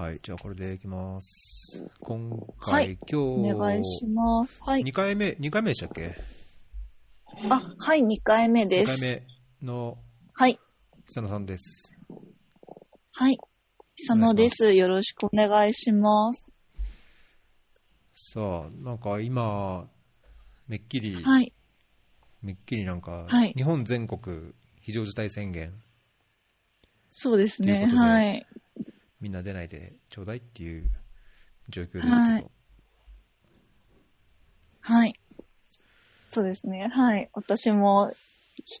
はい、じゃあこれでいきます。今は回、い今日、お願いします。はい。2回目、2回目でしたっけ？あ、はい、2回目 ?2 です。回目のはい。久野さんです。はい。久野です。よろしくお願いします。さあ、なんか今、めっきり、はい。めっきりなんか、はい日本全国非常事態宣言、そうですね。はい。みんな出ないでちょうだいっていう状況ですけど、はいはい。そうですね。はい。私も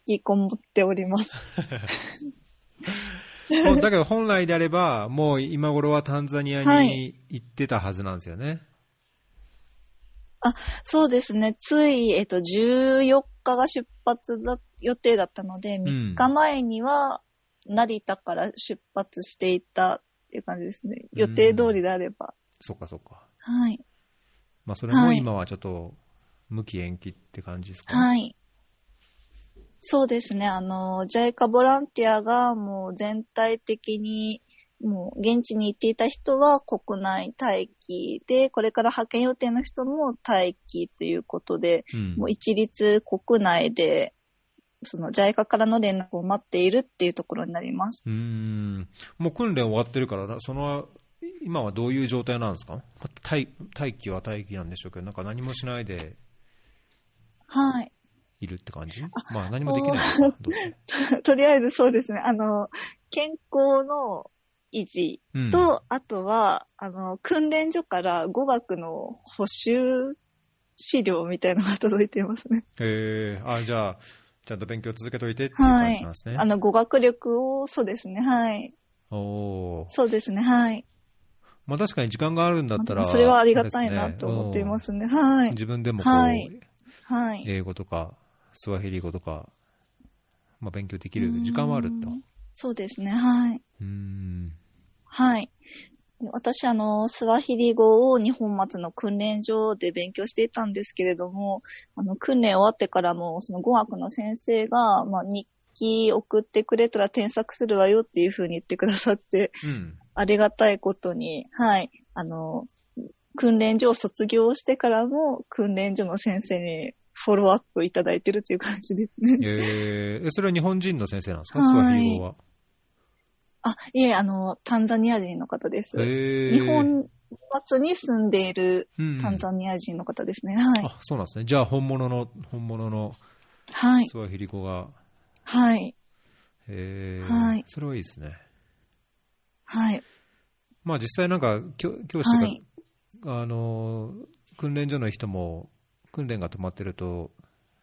引きこもっております。もうだけど本来であれば、もう今頃はタンザニアはに行ってたはずなんですよね。そうですね。つい、えっと、14日が出発だ、予定だったので、ん3日前には、成田から出発していたっていう感じですね。予定通りであれば。そっかそっか。はい。まあそれもはい今はちょっと、無期延期って感じですか、はい。そうですね。あの、JICA ボランティアがもう全体的に、もう現地に行っていた人は国内待機で、これから派遣予定の人も待機ということで、うんもう一律国内で、その JICA からの連絡を待っているっていうところになります。うーん。もう訓練終わってるからな、その、今はどういう状態なんですか？待待機は待機なんでしょうけど、なんか何もしないではい。いるって感じ？まあ何もできない とりあえずそうですね。あの、健康の維持うんと、あとは、あの、訓練所から語学の補習資料みたいなのが届いていますね。えー、あ、じゃあ、ちゃんと勉強続けといてっていう感はいじなんですね。。あの、語学力を、そうですね。はい。おーそうですね。はい。まあ確かに時間があるんだったら、それはありがたいなと思っていますね。はい。自分でもこう、はいはい。英語とか、スワヒリ語とか、まあ勉強できる時間はあると。うんそうですね。はい。うーん。はい。私、あの、スワヒリ語を日本松の訓練所で勉強していたんですけれども、あの、訓練終わってからも、その語学の先生が、まあ、日記送ってくれたら添削するわよっていうふうに言ってくださって、うん。ありがたいことに、はい、あの、訓練所を卒業してからも、訓練所の先生にフォローアップいただいてるという感じですね。えー、えそれは日本人の先生なんですか、はいスワヒリ語は。あ、いえ、あの、タンザニア人の方です。えー、日本松に住んでいるうんタンザニア人の方ですね。はい。あ、そうなんですね。じゃあ本物の、本物のはい。スワヒリ語が、はい。えー、はいそれはいいですね。はい。まあ実際なんか、教教師とか、はいあの、訓練所の人も、訓練が止まってると、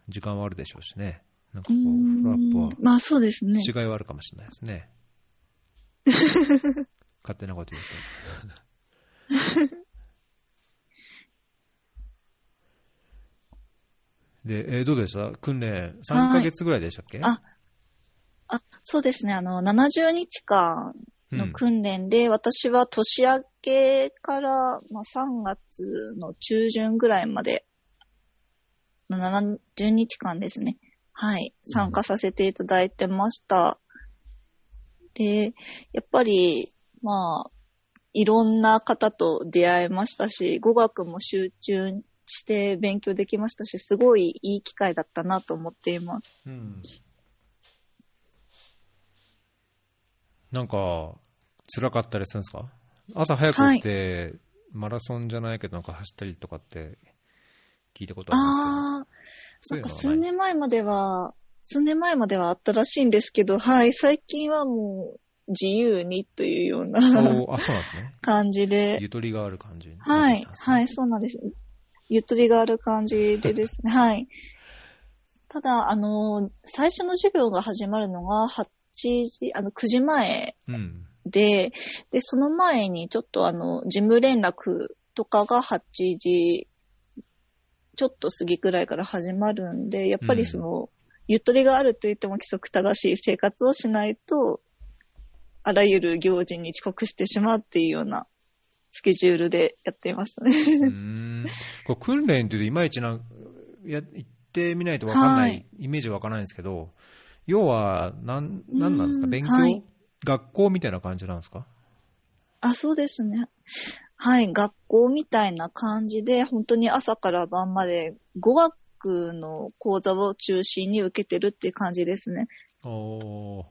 時間はあるでしょうしね。なんかこう、フラップはまあそうですね。違いはあるかもしれないですね。勝手なこと言うと。で、えーどうでした？訓練、3ヶ月ぐらいでしたっけ、ああ、そうですね。あの、70日間の訓練で、私は年明けから、まあ、3月の中旬ぐらいまでの70日間ですね。はい。参加させていただいてました。で、やっぱり、まあ、いろんな方と出会えましたし、語学も集中して勉強できましたし、すごいいい機会だったなと思っています。うん。なんか、辛かったりするんですか？朝早く起きて、マラソンじゃないけどなんか走ったりとかって聞いたことありますけど。ああ、なんか数年前までは、数年前まではあったらしいんですけど、はい、最近はもう自由にというような。感じで、ゆとりがある感じになってはいはい、そうなんです。ゆとりがある感じでですね、はい。ただ、あの、最初の授業が始まるのが8時、あの、9時前うん。で、で、その前にちょっとあの、事務連絡とかが8時、ちょっと過ぎくらいから始まるんで、やっぱりその、ゆとりがあると言っても規則正しい生活をしないと、あらゆる行事に遅刻してしまうっていうようなスケジュールでやっていましたね。うーん。こう訓練っていうといまいちなんや、行ってみないとわかんない、はい。イメージわからないんですけど、要は、なん、なんなんですか？勉強、はい学校みたいな感じなんですか？あ、そうですね。はい、学校みたいな感じで、本当に朝から晩まで語学の講座を中心に受けてるっていう感じですね。お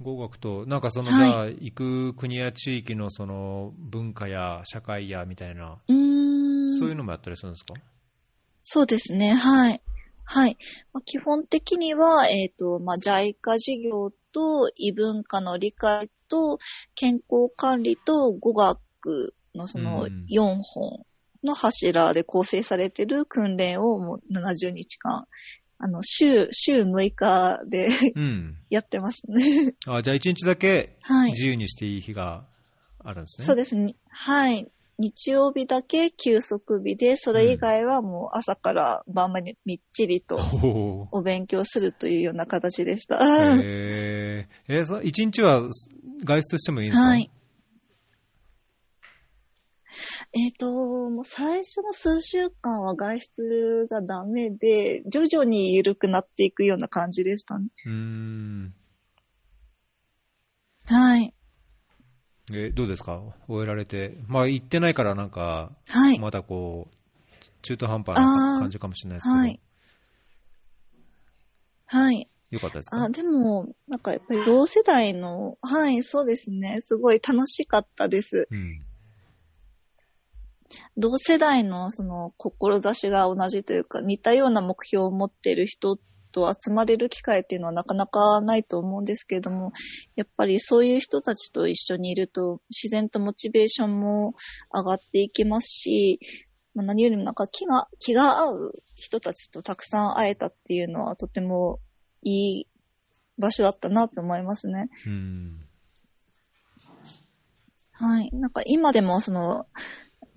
語学と、なんかその、はい、じゃあ、行く国や地域のその文化や社会やみたいな、うんそういうのもやったりするんですか？そうですね、はい。はい。まあ、基本的には、えっ、ー、と、まあ、JICA 事業と異文化の理解と健康管理と語学のその4本の柱で構成されてる訓練をもう70日間、あの、週、週6日で やってましたね。あ、じゃあ1日だけ自由にしていい日があるんですね。はい、そうですね。はい。日曜日だけ休息日で、それ以外はもう朝から晩までみっちりとお勉強するというような形でした。へえー、一日は外出してもいいんですか？はい。えっ、ー、と、もう最初の数週間は外出がダメで、徐々に緩くなっていくような感じでしたね。うん。はい。えどうですか？終えられて。まあ、行ってないからなんか、はい、まだこう、中途半端な感じかもしれないですけど。はい。はい。よかったですか？あ、でも、なんかやっぱり同世代の、はい、そうですね。すごい楽しかったです。うん、同世代のその志が同じというか、似たような目標を持っている人と集まれる機会っていうのはなかなかないと思うんですけれども、やっぱりそういう人たちと一緒にいると自然とモチベーションも上がっていきますし、まあ、何よりもなんか気が、気が合う人たちとたくさん会えたっていうのはとてもいい場所だったなと思いますね。はい。なんか今でもその、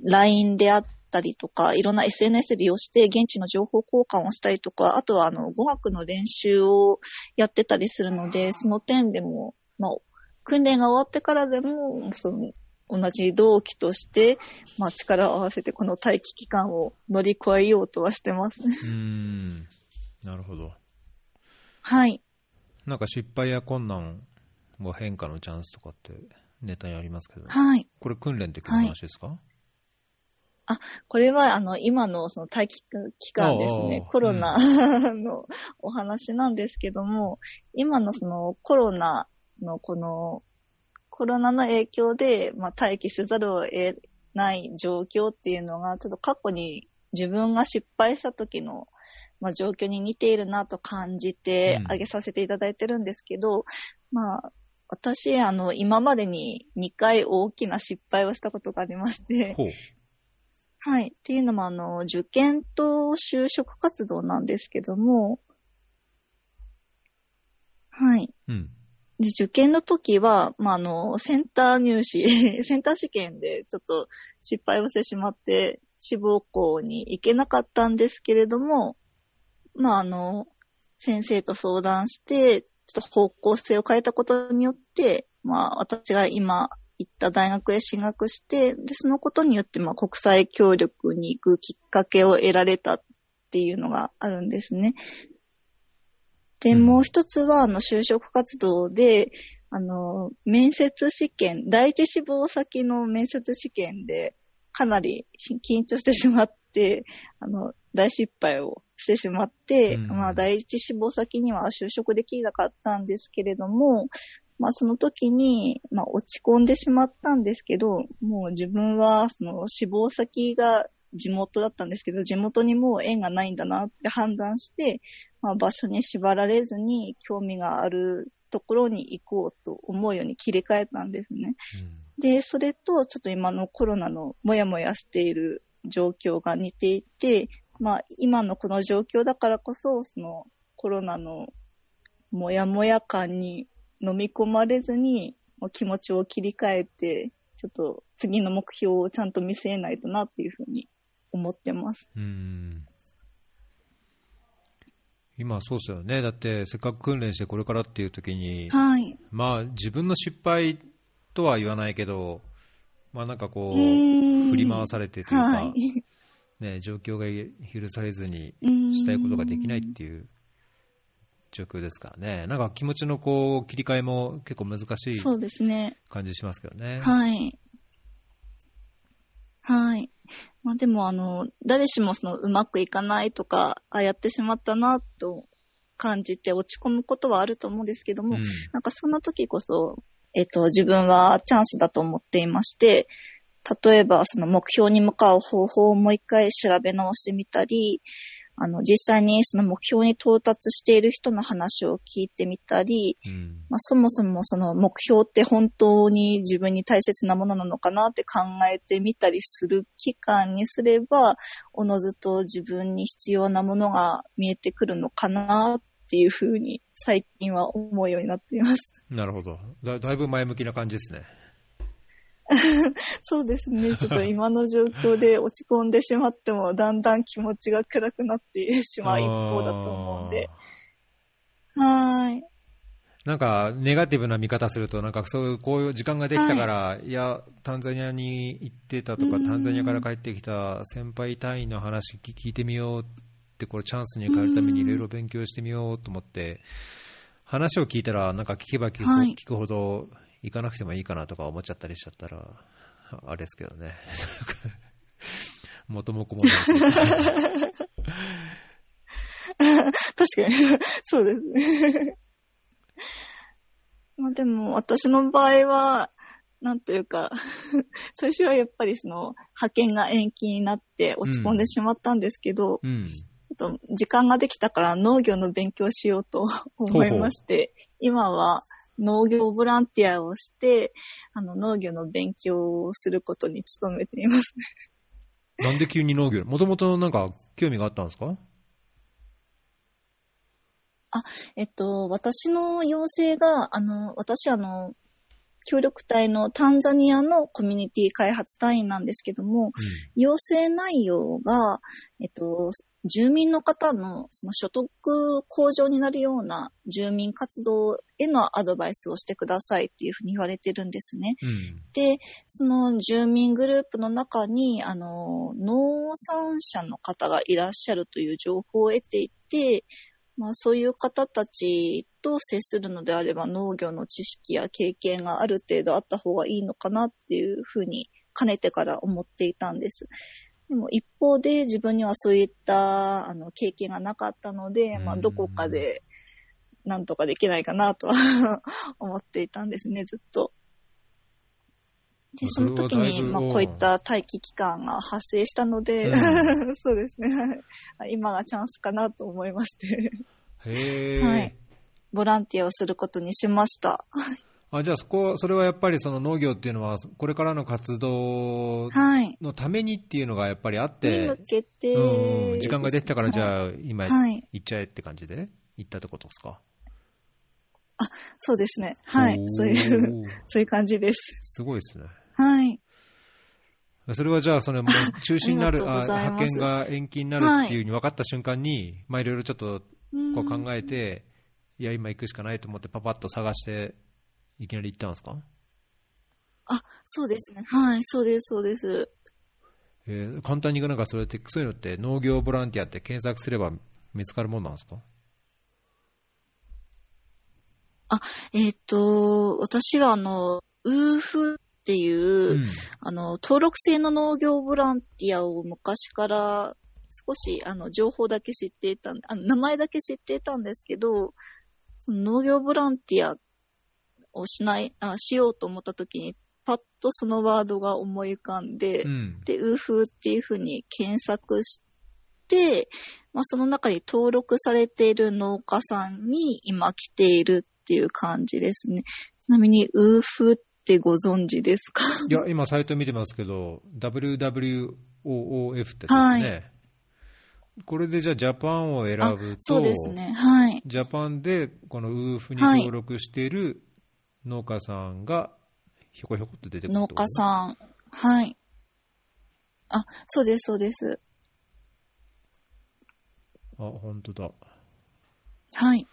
LINE であっったりとか、いろんな SNS 利用して現地の情報交換をしたりとか、あとはあの語学の練習をやってたりするので、その点でも、まあ、訓練が終わってからでも、その同じ同期として、まあ、力を合わせてこの待機期間を乗り越えようとはしてますね。うん。なるほど。はい。なんか失敗や困難も変化のチャンスとかってネタにありますけど、はい。これ訓練って話ですか、はいあ、これは、あの、今のその待機期間ですね。コロナのお話なんですけども、今のそのコロナのこの、コロナの影響で、まあ、待機せざるを得ない状況っていうのが、ちょっと過去に自分が失敗した時の、まあ、状況に似ているなと感じて挙げさせていただいてるんですけど、うん、まあ、私、あの、今までに2回大きな失敗をしたことがありまして、はい。っていうのも、あの、受験と就職活動なんですけども、はい。うん。で、受験の時は、まあ、あの、センター入試、センター試験でちょっと失敗をしてしまって、志望校に行けなかったんですけれども、まあ、あの、先生と相談して、ちょっと方向性を変えたことによって、まあ、私が今行った大学へ進学して、で、そのことによって、まあ、国際協力に行くきっかけを得られたっていうのがあるんですね。で、もう一つは、あの、就職活動で、あの、面接試験、第一志望先の面接試験で、かなり緊張してしまって、あの、大失敗をしてしまって、うん、まあ、第一志望先には就職できなかったんですけれども、まあその時に、まあ落ち込んでしまったんですけど、もう自分はその志望先が地元だったんですけど、地元にもう縁がないんだなって判断して、まあ場所に縛られずに興味があるところに行こうと思うように切り替えたんですね。うん、で、それとちょっと今のコロナのもやもやしている状況が似ていて、まあ今のこの状況だからこそ、そのコロナのもやもや感に飲み込まれずに、気持ちを切り替えて、ちょっと次の目標をちゃんと見据えないとなっていうふうに思ってます。うん。今そうですよね。だってせっかく訓練してこれからっていう時に、はい、まあ自分の失敗とは言わないけど、まあなんかこう、振り回されてというか、はい、ね、状況が許されずにしたいことができないっていう状況ですからね。なんか気持ちのこう、切り替えも結構難しいそうですね。感じしますけどね。はい。はい。まあでもあの、誰しもそのうまくいかないとか、あ、やってしまったなと感じて落ち込むことはあると思うんですけども、うんなんかそんな時こそ、えっと、自分はチャンスだと思っていまして、例えばその目標に向かう方法をもう一回調べ直してみたり、あの、実際にその目標に到達している人の話を聞いてみたり、うんまあ、そもそもその目標って本当に自分に大切なものなのかなって考えてみたりする期間にすれば、おのずと自分に必要なものが見えてくるのかなっていうふうに最近は思うようになっています。なるほどだ。だいぶ前向きな感じですね。そうですね。ちょっと今の状況で落ち込んでしまっても、だんだん気持ちが暗くなってしまう一方だと思うんで。はーい。なんか、ネガティブな見方すると、なんかそういう、こういう時間ができたから、い、や、タンザニアに行ってたとか、うんタンザニアから帰ってきた先輩隊員の話聞聞いてみようって、これチャンスに変えるためにいろいろ勉強してみようと思って、話を聞いたら、なんか聞けば聞くほど、行かなくてもいいかなとか思っちゃったりしちゃったら、あれですけどね。元も子もない。確かに。そうですね。まあでも、私の場合は、なんというか、最初はやっぱりその、派遣が延期になって落ち込んでしまったんですけど、うん。ちょっと時間ができたから農業の勉強しようと思いまして、今は農業ボランティアをして、あの農業の勉強をすることに努めています。なんで急に農業？もともとなんか興味があったんですか？えっと、私の要請が、あの、私あの、協力隊のタンザニアのコミュニティ開発隊員なんですけども、要請内容が、えっと、住民の方のその所得向上になるような住民活動へのアドバイスをしてくださいっていうふうに言われてるんですね。うん。うん。で、その住民グループの中に、あの、農産者の方がいらっしゃるという情報を得ていて、まあそういう方たちと接するのであれば農業の知識や経験がある程度あった方がいいのかなっていうふうにかねてから思っていたんです。でも一方で自分にはそういったあの経験がなかったので、まあどこかでなんとかできないかなとは 思っていたんですね、ずっと。で、その時に、まあ、こういった待機期間が発生したので、うん。そうですね。はい。今がチャンスかなと思いまして、へえ、はい。ボランティアをすることにしました。あじゃあそこ、それはやっぱりその農業っていうのは、これからの活動はい。のためにっていうのがやっぱりあっにて向、けて、うん、時間ができたから、じあ、ゃあ今はい。行っちゃえって感じで？行ったってことですか？そうですね。はい。そういう、そういう感じです。すごいですね。はい。それはじゃあ、それもう 中止になる、あ派遣が延期になるっていうふうに分かった瞬間に、まあいろいろちょっとこう考えて、いや、今行くしかないと思って、パパッと探して、いきなり行ったんですか？あ、そうですね。はい。そうです、そうです。えー簡単になんかそれって、そういうのって農業ボランティアって検索すれば見つかるもんなんですか？えっ、と、私はあの、ウーフっていう、うん。あの、登録制の農業ボランティアを昔から少し、あの、情報だけ知っていたん、あの、名前だけ知っていたんですけど、その農業ボランティアをしない、あしようと思った時に、パッとそのワードが思い浮かんで、うん。で、ウーフーっていうふうに検索して、まあ、その中に登録されている農家さんに今来ているっていう感じですね。ちなみに、ウーフーってご存知ですか？いや、今サイト見てますけど、WWOOF ってですね。はいこれでじゃあジャパンを選あぶと、そうですね。はい。ジャパンでこのウーフに登録している農家さんがひょこひょこっと出てくる農家さん。はい。あ、そうです、そうです。ん。あ、本当だ。はい。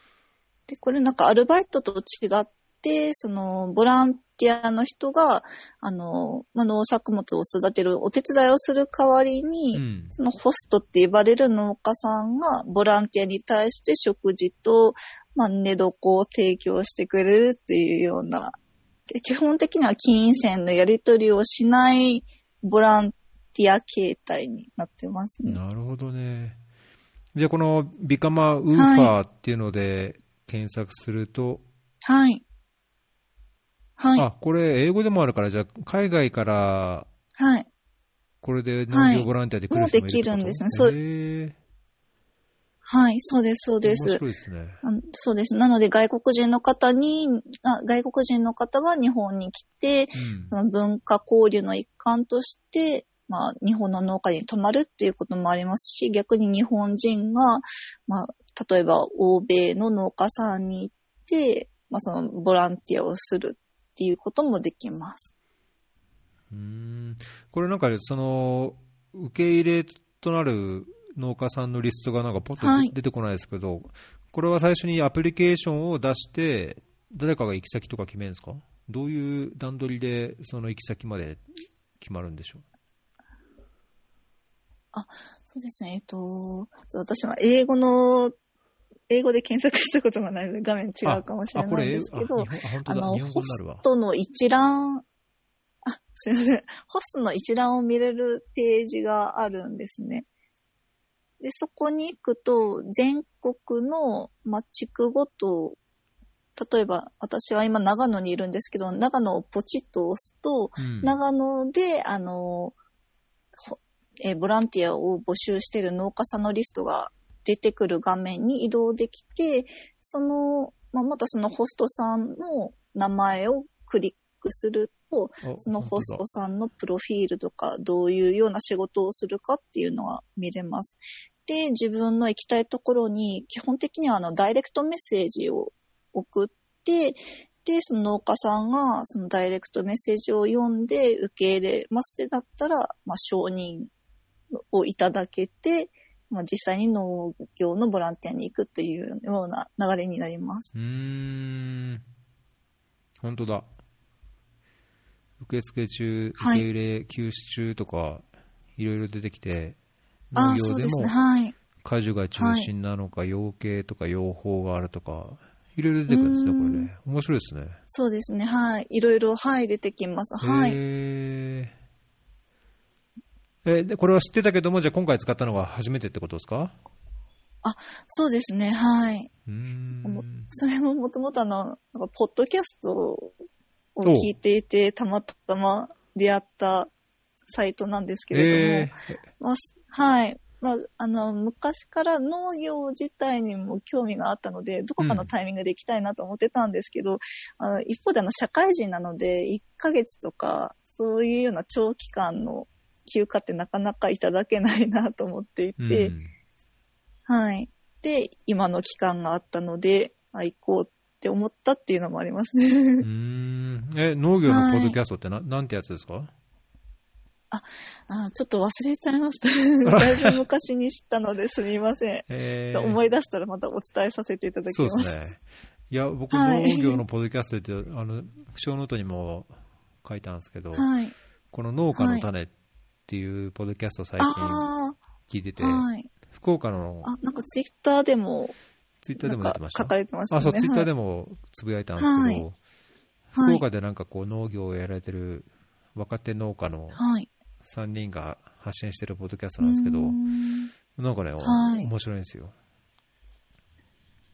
で、これなんかアルバイトと違っで、その、ボランティアの人が、あの、まあ、農作物を育てるお手伝いをする代わりに、うん。そのホストって呼ばれる農家さんがボランティアに対して食事と、まあ、寝床を提供してくれるっていうような、基本的には金銭のやり取りをしないボランティア形態になってますね。なるほどね。じゃあ、このビカマウーファーっていうので検索すると、はい。はい。あ、これ英語でもあるから、じゃあ、海外からはい。これで農業ボランティアで来る人もいるってこと？もうできるんですねそうはい。そうです、そうで面す。白いですね。そうです。なので外国人の方に、あ外国人の方が日本に来て、うんその文化交流の一環として、まあ、日本の農家に泊まるっていうこともありますし、逆に日本人が、まあ、例えば欧米の農家さんに行って、まあ、そのボランティアをするっていうこともできます。うーんこれなんか、その、受け入れとなる農家さんのリストがなんかポッとはい出てこないですけど、これは最初にアプリケーションを出して、誰かが行き先とか決めるんですか？どういう段取りでその行き先まで決まるんでしょそうですね。えっと、私は英語の、英語で検索したことがないので画面違うかもしれないですけどあの、ホス。トの一覧、あ、すいません。ホストの一覧を見れるページがあるんですね。で、そこに行くと、全国の、まあ、地区ごと、例えば、私は今長野にいるんですけど、長野をポチッと押すと、うん。長野で、あの、ほえーボランティアを募集している農家さんのリストが出てくる画面に移動できて、その、まあ、またそのホストさんの名前をクリックすると、あそのホス本トさんのプロフィールとか、どういうような仕事をするかっていうのは見れます。で、自分の行きたいところに、基本的にはあの、ダイレクトメッセージを送って、で、その農家さんが、そのダイレクトメッセージを読んで受け入れますってなったら、まあ、承認をいただけて、まあ、実際に農業のボランティアに行くというような流れになります。うーん。本当だ。受付中、受はいけ入れ休止中とか、いろいろ出てきて、ああ、農業でも。果樹が中心なのか、養鶏とか養蜂があるとか、いろいろ出てくるんですね、これね。面白いですね。そうですね。はい。いろいろ、はい、出てきます。はい。へーえ、で、これは知ってたけども、じゃあ今回使ったのが初めてってことですか？そうですね。はい。うん。それももともとあの、なんかポッドキャストを聞いていて、たまたま出会ったサイトなんですけれども、えまあ、すはい。まあ、あの、昔から農業自体にも興味があったので、どこかのタイミングで行きたいなと思ってたんですけど、あの一方であの、社会人なので、1ヶ月とか、そういうような長期間の休暇ってなかなかいただけないなと思っていーて、うんはい。で、今の期間があったので、あ、行こうって思ったっていうのもありますね。うーん。え、農業のポッドキャストってな、なんてやつですか？あ、ちょっと忘れちゃいました。だいぶ昔に知ったのですみません。えー思い出したらまたお伝えさせていただきそうます。ですね。いや、僕、はい農業のポッドキャストって、あの、小ノートにも書いたんですけど、はい。この農家の種っていうポッドキャストを最近あ聞いてて、あ、はい。福岡のあ、なんかツイッターでも、ツイッターでも出てました書かれてましたね。あ、そう、ツイッターでも。もつぶやいたんですけど、はい福岡でなんかこう農業をやられてる若手農家のはい。3人が発信してるポッドキャストなんですけどうー、んなんかね、はい面白いんですよ。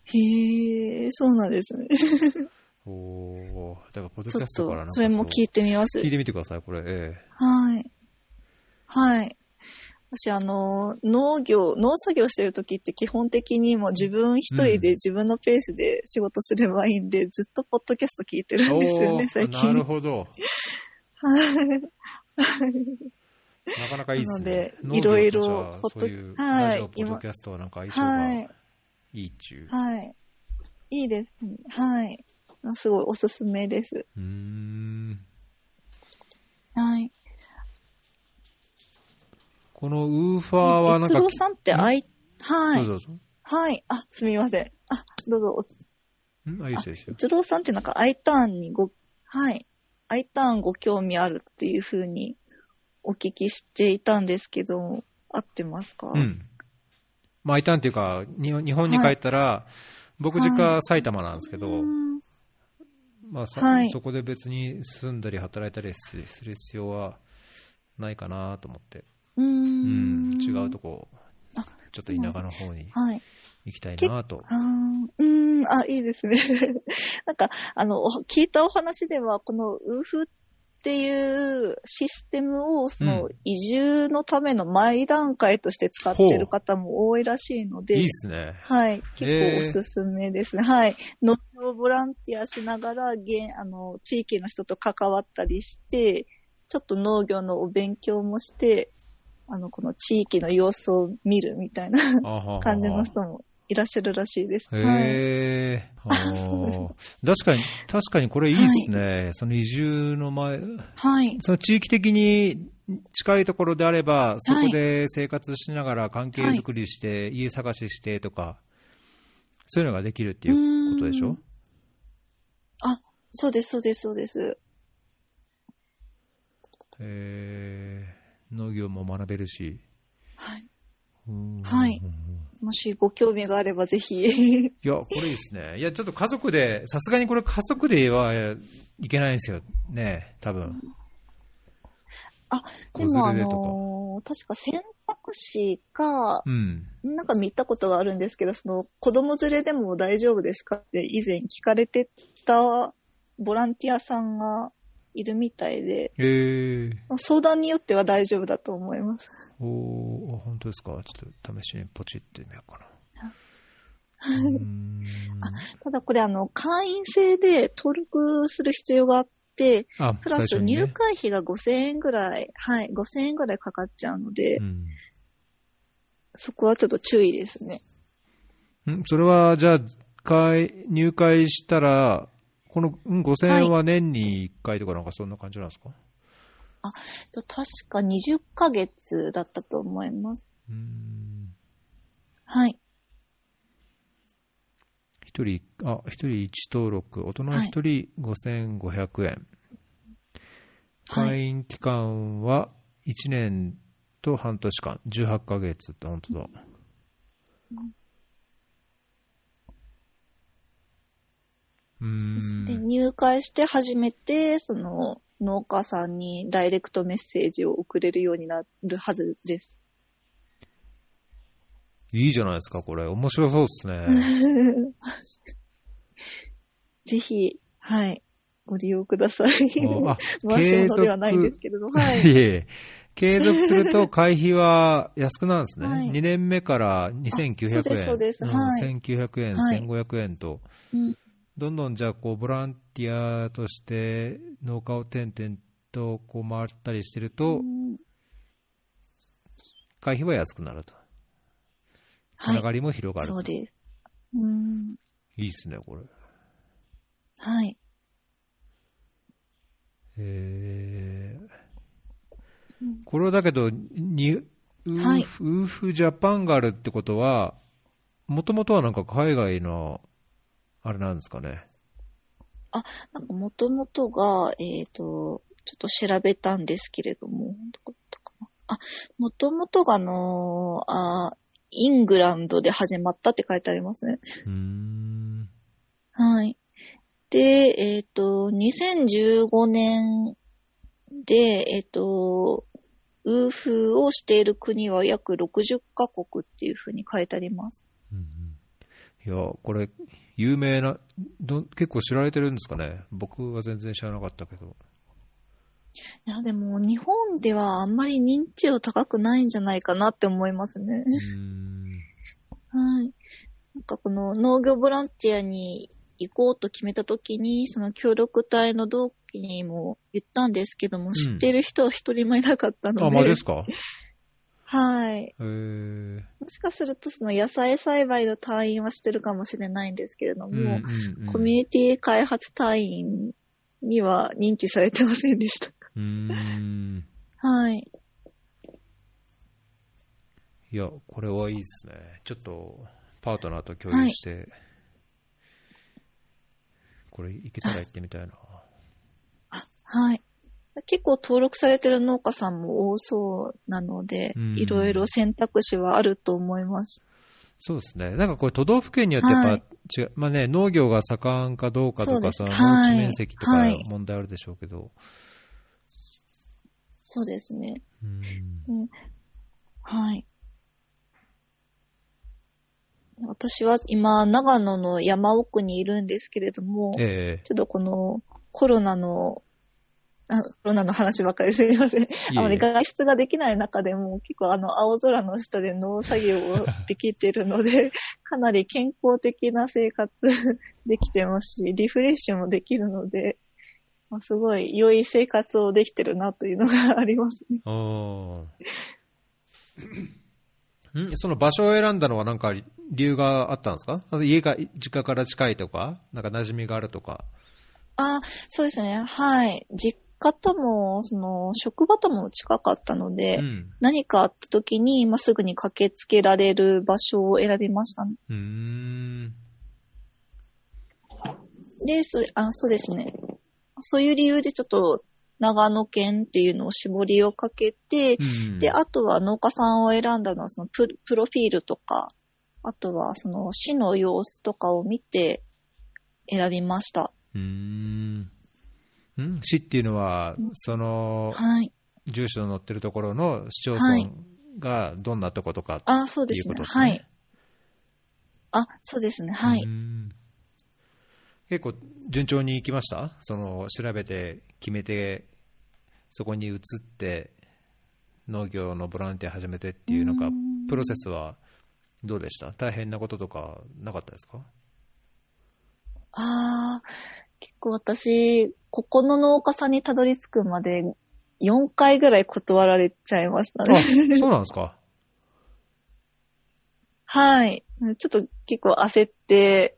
へえ、そうなんですね。おーだからポッドキャストからなんと、かそれも聞いてみます。聞いてみてください、これ。えはい。はい。私、あの、農業、農作業してる時って基本的にもう自分一人で自分のペースで仕事すればいいんで、ずっとポッドキャスト聞いてえるんですよおね、最ー近。なるほど。はい。なかなかいいですね。なのでいろいろポッドキャストはなんか相性はいがいいっちゅう。はい。いいですね。はい。すごいおすすめです。うーん。はい。このウーファーはなんか逸郎、さんってあい、はい。はい。あ、すみません。あ、どうぞ。ん？あ、いいですよ、いいですよ。一郎さんってなんか I ターンにご、はい。I ターンご興味あるっていうふうにお聞きしていたんですけど、合ってますか？うん。まあ、いたんっていうか、に日本に帰ったら、僕実家埼玉なんですけど、うんまあさはいそこで別に住んだり働いたりすする必要はないかなと思って、うーうんん。違うとこ、あちょっと田舎の方にはい。行きたいなと。うーん、あ、いいですね。なんか、あの、お聞いたお話では、このウーフっていうシステムを、そのうん、移住のための前段階として使っている方も多いらしいので、いいっすね。はい。結構おすすめですね。はい。農業ボランティアしながら、現あの、地域の人と関わったりして、ちょっと農業のお勉強もして、あの、この地域の様子を見るみたいな感じの人もいらっしゃるらしいです。はい。へえ、確かに、確かにこれいいですね。その移住の前、はい。その地域的に近いところであれば、そこで生活しながら関係づくりして、家探ししてとか、そういうのができるっていうことでしょ？うんあ、そうです、そうです、そうです。えー、農業も学べるし。はい。うんはいもしご興味があればぜひ。いや、これいいですね。いや、ちょっと家族で、さすがにこれ家族ではいけないんですよ。ね多分。あ、で子もあ。のー確か選択肢か、うん。なんか見たことがあるんですけど、その子供連れでも大丈夫ですかって以前聞かれてたボランティアさんがいるみたいで、えー、相談によっては大丈夫だと思います。おー、あ本当ですか？ちょっと試しにポチってみようかな。うーん。ただこれあの、会員制で登録する必要があって、あ、プラス入会費が5000円ぐらい、はい、5000円ぐらいかかっちゃうので、うん。そこはちょっと注意ですね。ん？それは、じゃあ、会入会したら、このうん5000円は年に1回とかなんかそんな感じなんですか、確か20ヶ月だったと思います。うーんはい。一人、あ、一人1登録、大人1人5500円。はい会員期間は1年と半年間、18ヶ月って本当だ。うーでん。入会して初めて、その農家さんにダイレクトメッセージを送れるようになるはずです。いいじゃないですか、これ。面白そうですね。ぜひ、はい、ご利用ください。あ、回 し物ではないんですけれど、はい い。え継続すると会費は安くなるんですね。はい2年目から2900円。あそうですそうですんはい1900円、はい1500円と、うんどんどんじゃあこうボランティアとして農家を転々とこう回ったりしてると、うん会費は安くなると。つながりも広がると。そうです。うん。いいですね、これ。はい。えーうんこれはだけど、にウーフ、はいウーフジャパンがあるってことは、もともとはなんか海外の、あれなんですかね？なんか元々が、えっ、と、ちょっと調べたんですけれども、どこだかな？あ、元々があのーあ、イングランドで始まったって書いてありますね。うーん。はい。で、えっ、と、2015年で、えっ、と、ウーフをしている国は約60カ国っていうふうに書いてあります。うんうんいや、これ、有名など、結構知られてるんですかね。僕は全然知らなかったけど。いや、でも日本ではあんまり認知度高くないんじゃないかなって思いますね。はい。なんかこの農業ボランティアに行こうと決めた時に、その協力隊の同期にも言ったんですけども、知っている人は一人もいなかったので。あ、マジですか？はい。えー。もしかするとその野菜栽培の隊員はしてるかもしれないんですけれども、うんうんうんコミュニティ開発隊員には認知されてませんでした。うーん。はい。いや、これはいいですね。ちょっと、パートナーと共有して、これ行けたら行ってみたいな。はい。結構登録されてる農家さんも多そうなので、うんいろいろ選択肢はあると思います。そうですね。なんかこれ都道府県によってやっぱはい違う、まあね、農業が盛んかどうかとかさ、農はい地面積とかはい問題あるでしょうけど。そうですね。うんはい。私は今、長野の山奥にいるんですけれども、えちょっとこのコロナの、あコロナの話ばっかりですみません。えあまり外出ができない中でも結構あの青空の下で農作業をできてるので、かなり健康的な生活できてますし、リフレッシュもできるので、まあ、すごい良い生活をできてるなというのがありますね。ん？その場所を選んだのは何か理由があったんですか？家が実家から近いとか、なんか馴染みがあるとか。あ、そうですね。はい。実家とも、その、職場とも近かったので、うん。何かあった時に、まあ、すぐに駆けつけられる場所を選びましたね。うーん。で、そあそうですね。そういう理由でちょっと長野県っていうのを絞りをかけて、うんで、あとは農家さんを選んだのはそのププロフィールとか、あとはその市の様子とかを見て選びました。うーん。ん市っていうのは、その、はい。住所の載ってるところの市町はい村がどんなとことかっていう。ことですね。はい。あ、そうですね。はい結構順調にいきました？その調べて決めてそこに移って農業のボランティア始めてっていうなんかうんプロセスはどうでした？大変なこととかなかったですか？あ私、ここの農家さんにたどり着くまで4回ぐらい断られちゃいましたあね。そうなんですか？はい。ちょっと結構焦って、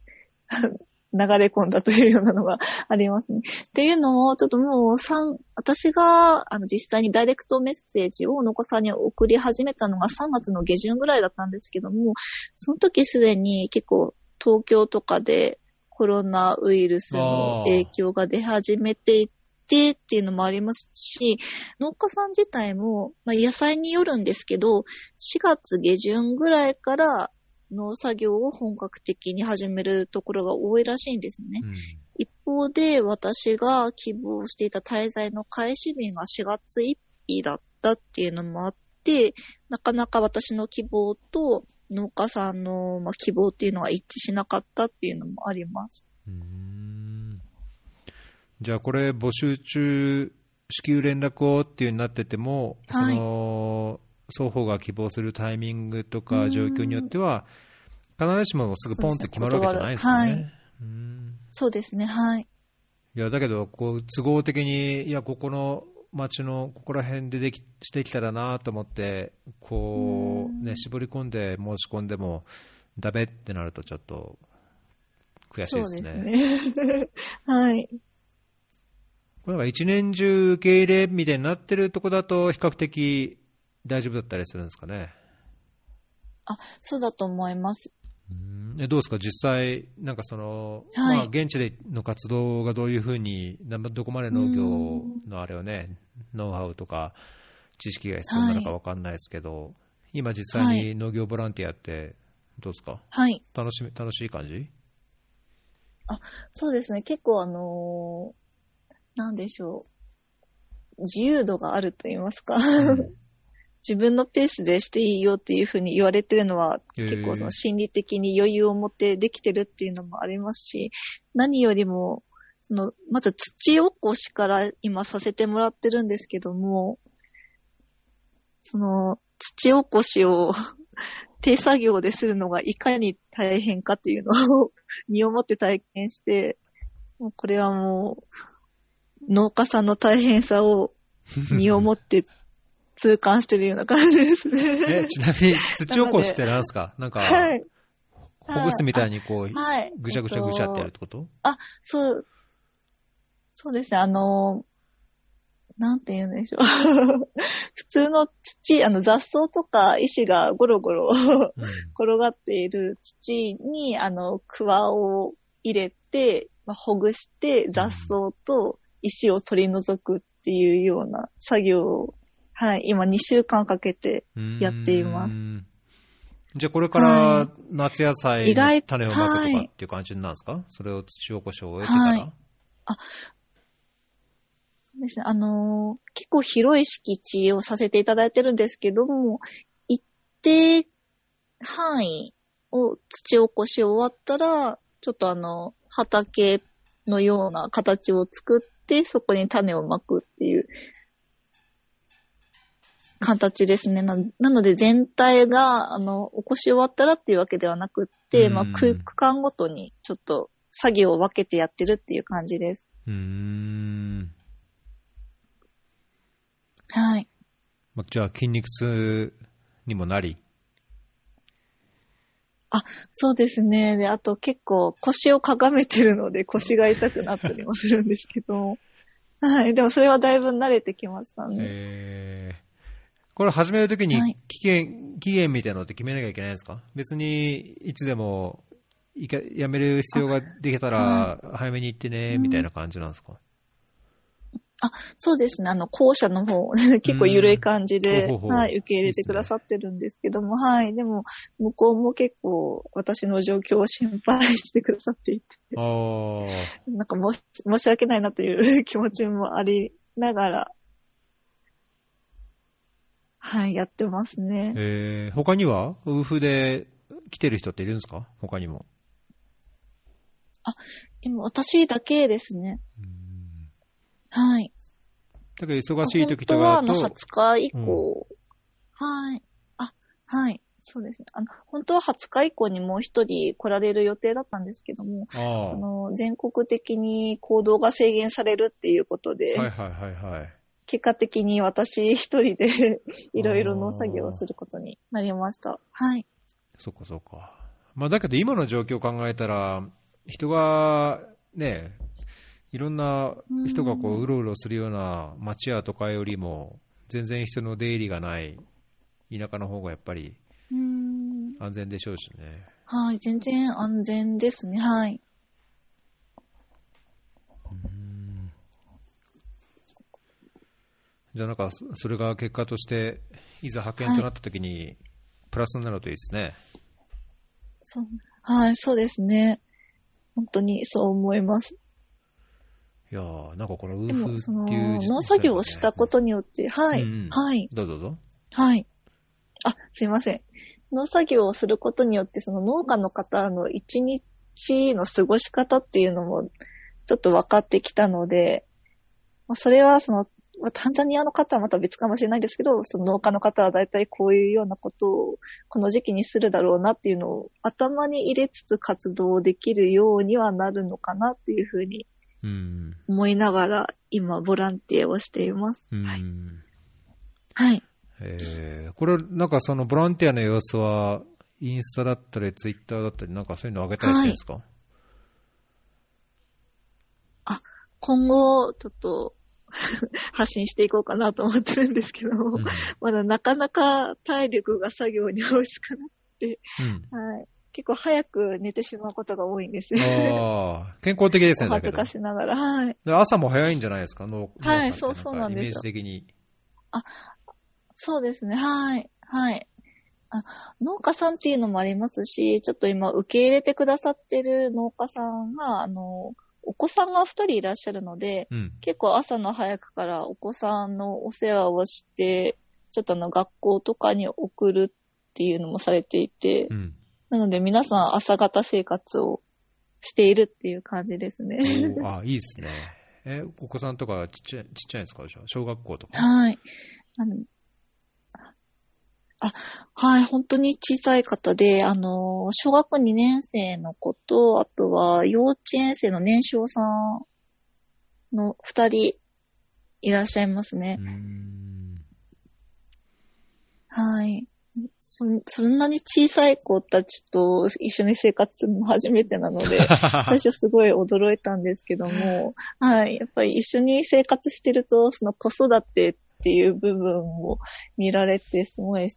流れ込んだというようなのがありますね。っていうのも、ちょっともう三私があの実際にダイレクトメッセージを農家さんに送り始めたのが3月の下旬ぐらいだったんですけども、その時すでに結構東京とかでコロナウイルスの影響が出始めていてっていうのもありますし、農家さん自体も、まあ、野菜によるんですけど、4月下旬ぐらいから農作業を本格的に始めるところが多いらしいんですね。うん一方で私が希望していた滞在の開始日が4月1日だったっていうのもあって、なかなか私の希望と農家さんのまあ希望っていうのが一致しなかったっていうのもあります。うーん。じゃあこれ募集中至急連絡をっていうになってても、はい。その双方が希望するタイミングとうかん。状況によっては必ずしもすぐポンって決まるわけじゃないですよそうですね。うん。そうですね、はい。いやだけどこう都合的にいやここの町のここら辺でできしてきたらなと思ってこう、ね、絞り込んで申し込んでもダメってなるとちょっと悔しいですね。すね。はい。これなんか一年中受け入れみたいになってるとこだと比較的大丈夫だったりするんですかね。あ、そうだと思います。うんえどうですか、実際、なんかその、はいまあ、現地での活動がどういうふうに、などこまで農業のあれをね、ノウハウとか知識が必要なのか分かんないですけど、今実際に農業ボランティアってどうですか？はい。楽しみ楽しい感じ？そうですね。結構あのーなんでしょう。自由度があると言いますか。自分のペースでしていいよっていうふうに言われてるのは、結構その心理的に余裕を持ってできてるっていうのもありますし、何よりも、その、まず土起こしから今させてもらってるんですけども、その、土起こしを 手作業でするのがいかに大変かっていうのを 身をもって体験して、もうこれはもう、農家さんの大変さを 身をもって痛感してるような感じですえね。ちなみに土起こしって何ですか？なんか、はい。ほぐすみたいにこう、はい。ぐちゃぐちゃぐちゃってやるっえてこと、とそう、そうですね、あの、なんて言うんでしょう。普通の土、あの雑草とか石がゴロゴロ うん。転がっている土に、あの、クワを入れて、まあ、ほぐして雑草と石を取り除くっていうような作業を、はい、今2週間かけてやっています。じゃあこれから夏野菜の種をまくとかっていう感じなんですか、はい、それを土起こしを終えてから、はい、あ、ですね。あのー、結構広い敷地をさせていただいてるんですけども、一定範囲を土起こし終わったら、ちょっとあの、畑のような形を作って、そこに種をまくっていう形ですね。ななので全体が、あの、起こし終わったらっていうわけではなくって、まあ区、区間ごとにちょっと作業を分けてやってるっていう感じです。うん。はい。まあ、じゃあ筋肉痛にもなり。あ、そうですね。で、あと結構腰をかがめてるので腰が痛くなったりもするんですけど、はい。でもそれはだいぶ慣れてきましたね。えー、これ始めるときに期限、はい、期限みたいなのって決めなきゃいけないんですか？別にいつでもいかやめる必要ができたら早めに行ってね、みたいな感じなんですか、あ、そうですね。あの、校舎の方、結構緩い感じで、ほほはい、受け入れてくださってるんですけども、いいね、はい。でも、向こうも結構、私の状況を心配してくださっていて、あ なんか申し、申し訳ないなという 気持ちもありながら、はい、やってますね。えー、他には？ウーフで来てる人っているんですか？他にも。あ、今私だけですね。うんはい。だけど忙しい時とかだと。本当はあの20日以降、うん、はい。あ、はい。そうですね。あの、本当は20日以降にもう一人来られる予定だったんですけども、あの、全国的に行動が制限されるっていうことで、はいはいはいはい。結果的に私一人で いろいろ農作業をすることになりました。はい。そっかそっか。まあだけど今の状況を考えたら、人がね、いろんな人がこううろうろするような街や都会よりも、全然人の出入りがない田舎の方がやっぱり安全でしょうしね。はい、全然安全ですね、はい。じゃあなんか、それが結果として、いざ派遣となった時に、プラスになるといいですね。そう、はい、そうですね。本当にそう思います。いやなんかこのウーフっていう、ね、農作業をしたことによって、はい、うんうん、はい。どうぞどうぞ。はい。あ、すいません。農作業をすることによって、その農家の方の一日の過ごし方っていうのも、ちょっと分かってきたので、まあ、それはその、まあ、タンザニアの方はまた別かもしれないですけど、その農家の方は大体こういうようなことをこの時期にするだろうなっていうのを頭に入れつつ活動できるようにはなるのかなっていうふうに思いながら、今、ボランティアをしています。はい。はい。えー、これ、なんかそのボランティアの様子は、インスタだったり、ツイッターだったり、なんかそういうの上げたりしてるんですか、はい、あ、今後、ちょっと発信していこうかなと思ってるんですけども、うん、まだなかなか体力が作業に追いつかなくて、うん、はい。結構早く寝てしまうことが多いんです。ああ、健康的ですね、恥ずかしながら。はい。朝も早いんじゃないですか、のはい、そうそうなんですイメージ的に。あ、そうですね、はい、はい。あ農家さんっていうのもありますし、ちょっと今受け入れてくださってる農家さんが、あの、お子さんが二人いらっしゃるので、うん、結構朝の早くからお子さんのお世話をして、ちょっとあの学校とかに送るっていうのもされていて、うんなので皆さん朝方生活をしているっていう感じですね。あ、いいですね。え、お子さんとかちっちゃい、ちっちゃいんですか？小学校とか？はい。あの、あ、はい、本当に小さい方で、あの、小学2年生の子と、あとは幼稚園生の年少さんの2人いらっしゃいますね。はい。そそんなに小さい子たちと一緒に生活するの初めてなので、最初すごい驚いたんですけども、はい、やっぱり一緒に生活してると、その子育てっていう部分を見られて、すごい、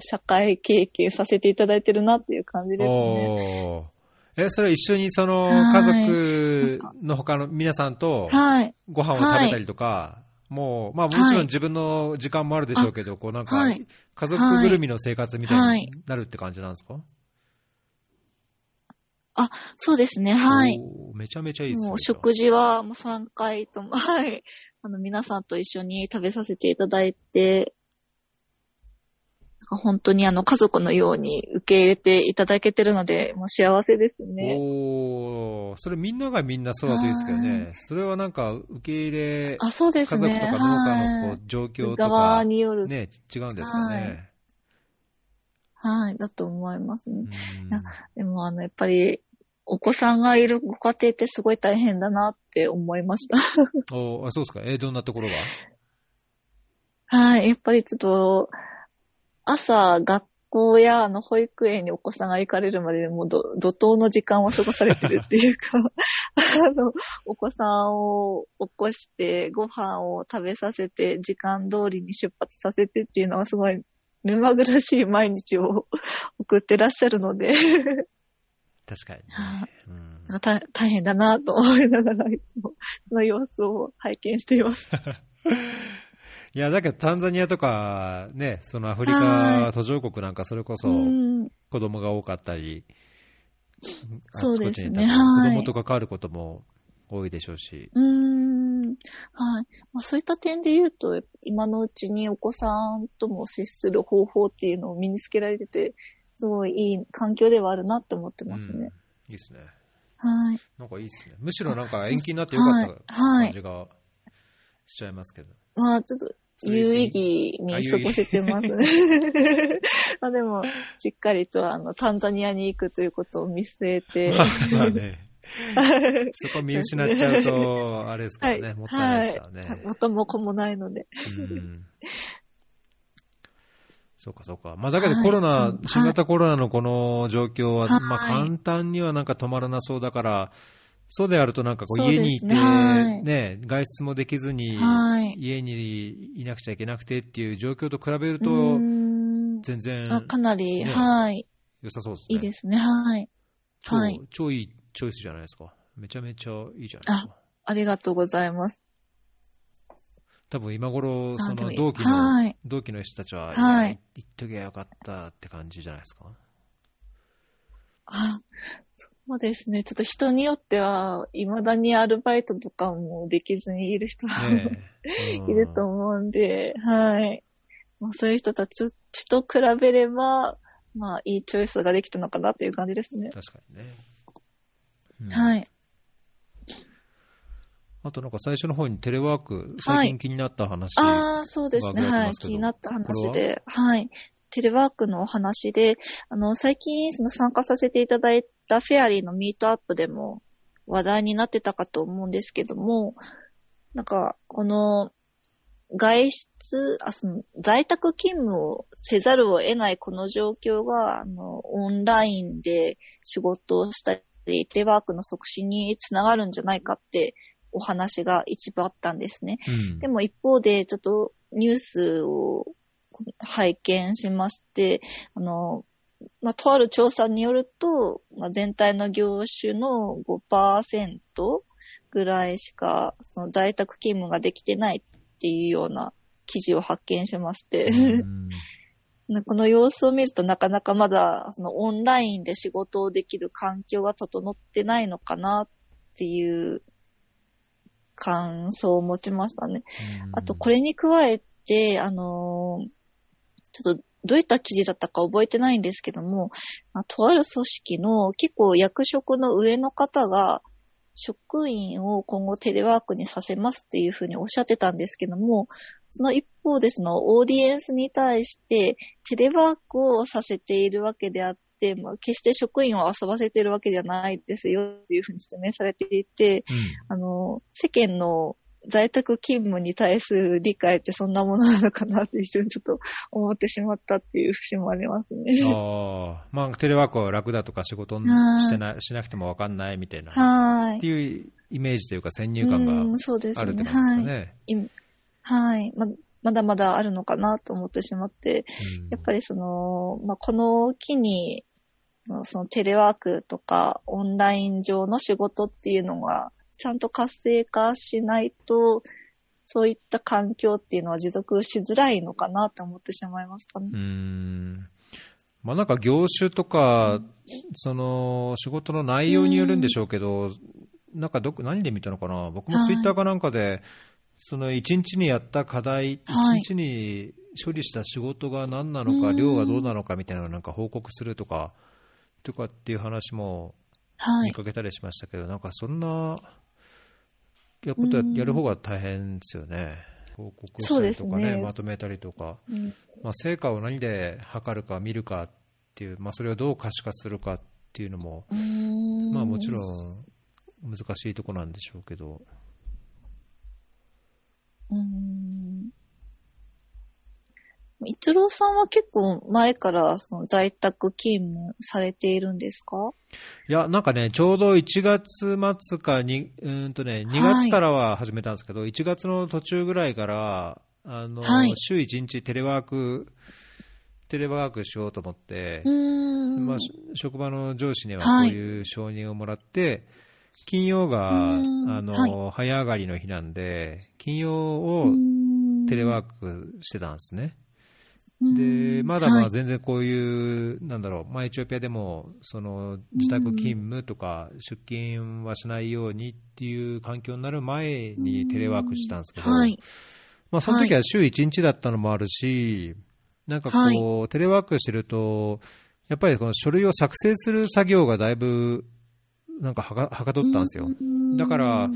社会経験させていただいてるなっていう感じですね。え、それ一緒にそのはい家族の他の皆さんとはい。ご飯を食べたりとか、もう、まあもちろん自分の時間もあるでしょうけど、こうなんかはい、家族ぐるみの生活みたいはいになるって感じなんですか？そうですね、はい。めちゃめちゃいいですね。もう食事はもう3回とも、はい。あの、皆さんと一緒に食べさせていただいて、か本当にあの、家族のように受け入れていただけてるので、もう幸せですね。おーそれみんながみんなそうだといいですけどね。それはなんか受け入れ、あ、そうで家族すね。とか農家のはいこう状況と側か、による、ね、違うんですかね。はい、だと思いますね。でもあの、やっぱり、お子さんがいるご家庭ってすごい大変だなって思いました。おあそうですか。えーどんなところが？はい、やっぱりちょっと、朝、学校や、あの、保育園にお子さんが行かれるまで、もうど、怒涛の時間を過ごされてるっていうか、あの、お子さんを起こして、ご飯を食べさせて、時間通りに出発させてっていうのはすごい、目まぐるしい毎日を 送ってらっしゃるので、確かにねは。うん大大変だなと思いながら、いつも、その様子を拝見しています。いや、だけどタンザニアとか、ね、そのアフリはカ途上国なんかそれこそうん子供が多かったり、そうですね子供と関わることも多いでしょうし。うーん。はい。まあ、そういった点で言うと、今のうちにお子さんとも接する方法っていうのを身につけられてて、すごいいい環境ではあるなって思ってますうんね。いいですね。はい。なんかいいですね。むしろなんか延期になってよかったはい感じがしちゃいますけど。まあ、ちょっと、有意義に過ごせてますね。まあでも、しっかりと、あの、タンザニアに行くということを見据えて、まあまあね、そこ見失っちゃうと、あれですからね、もったいないですからね。はい。元も子もないので。うんそうか、そうか。まあ、だけどはいコロナ、そう新型コロナのこの状況は、はいまあ、簡単にはなんか止まらなそうだから、そうであるとなんかこう家にいて、ねはいね、外出もできずに、はい。家にいなくちゃいけなくてっていう状況と比べるうと、全然あかなり、ねはい。良さそうですね。いいですね。はい。超、はい超いいチョイスじゃないですか。めちゃめちゃいいじゃないですか。ありがとうございます。多分今頃、その同期の、はい。同期の人たちは、はいいや言っときゃよかったって感じじゃないですか。あ、そうですね。ちょっと人によっては、未だにアルバイトとかもできずにいる人は、ね いると思うんで、はい。まあ、そういう人たちと比べれば、まあ、いいチョイスができたのかなっていう感じですね。確かにね。うんはい。あとなんか最初の方にテレワーク、はい最近気になった話。ああ、そうですね。はい。気になった話で、はい。テレワークのお話で、あの、最近その参加させていただいたフェアリーのミートアップでも話題になってたかと思うんですけども、なんか、この、外出、あ、その、在宅勤務をせざるを得ないこの状況が、あの、オンラインで仕事をしたり、テレワークの促進につながるんじゃないかってお話が一部あったんですね。うんでも一方で、ちょっとニュースを拝見しまして、あの、まあ、とある調査によると、まあ、全体の業種の5%ぐらいしか、その在宅勤務ができてないっていうような記事を発見しまして、うん。この様子を見るとなかなかまだそのオンラインで仕事をできる環境が整ってないのかなっていう感想を持ちましたね。あと、これに加えて、あのーちょっと、どういった記事だったか覚えてないんですけども、まあとある組織の結構役職の上の方が、職員を今後テレワークにさせますっていうふうにおっしゃってたんですけども、その一方でそのオーディエンスに対してテレワークをさせているわけであって、まあ、決して職員を遊ばせているわけじゃないですよっていうふうに説明されていて、あの、世間の在宅勤務に対する理解ってそんなものなのかなって一瞬ちょっと思ってしまったっていう節もありますうんね。ああ、まあ、テレワークは楽だとか仕事はいしてなしなくてもわかんないみたいな、はい。っていうイメージというか先入観うんがあるってね。感じですかはい。ね。いはい。ま、まだまだあるのかなと思ってしまって、うんやっぱりその、まあ、この機に、そのテレワークとかオンライン上の仕事っていうのがちゃんと活性化しないと、そういった環境っていうのは持続しづらいのかなって思ってしまいましたね。うーん。まあなんか業種とか、その仕事の内容によるんでしょうけど、なんかどこ、何で見たのかな？僕もツイッターかなんかで、その一日にやった課題、一はい日に処理した仕事が何なのか、うん量がどうなのかみたいなのをなんか報告するとか、とかっていう話もはい。見かけたりしましたけど、なんかそんな、やことやうんやる方が大変ですよね。報告したりとかね、ねまとめたりとか。うんまあ、成果を何で測るか見るかっていう、まあ、それをどう可視化するかっていうのも、まあ、もちろん難しいところなんでしょうけど、うーん。一郎さんは結構前からその在宅勤務されているんですか？いや、なんかね、ちょうど1月末かに、うーんとね、2月からは始めたんですけど、1月の途中ぐらいから、あの、はい。週1日テレワーク、テレワークしようと思って。まあ、し職場の上司にははい。こういう承認をもらって、金曜が、うん。あの、は早上がりの日なんで、金曜をテレワークしてたんですね。で、まだまあ全然こういう、なんだろう、まあエチオピアでも、その自宅勤務とか出勤はしないようにっていう環境になる前にテレワークしたんですけど、はい。まあその時は週1日だったのもあるし、なんかこう、テレワークしてると、やっぱりこの書類を作成する作業がだいぶ、なんかはかはかどったんですよ。だからあ、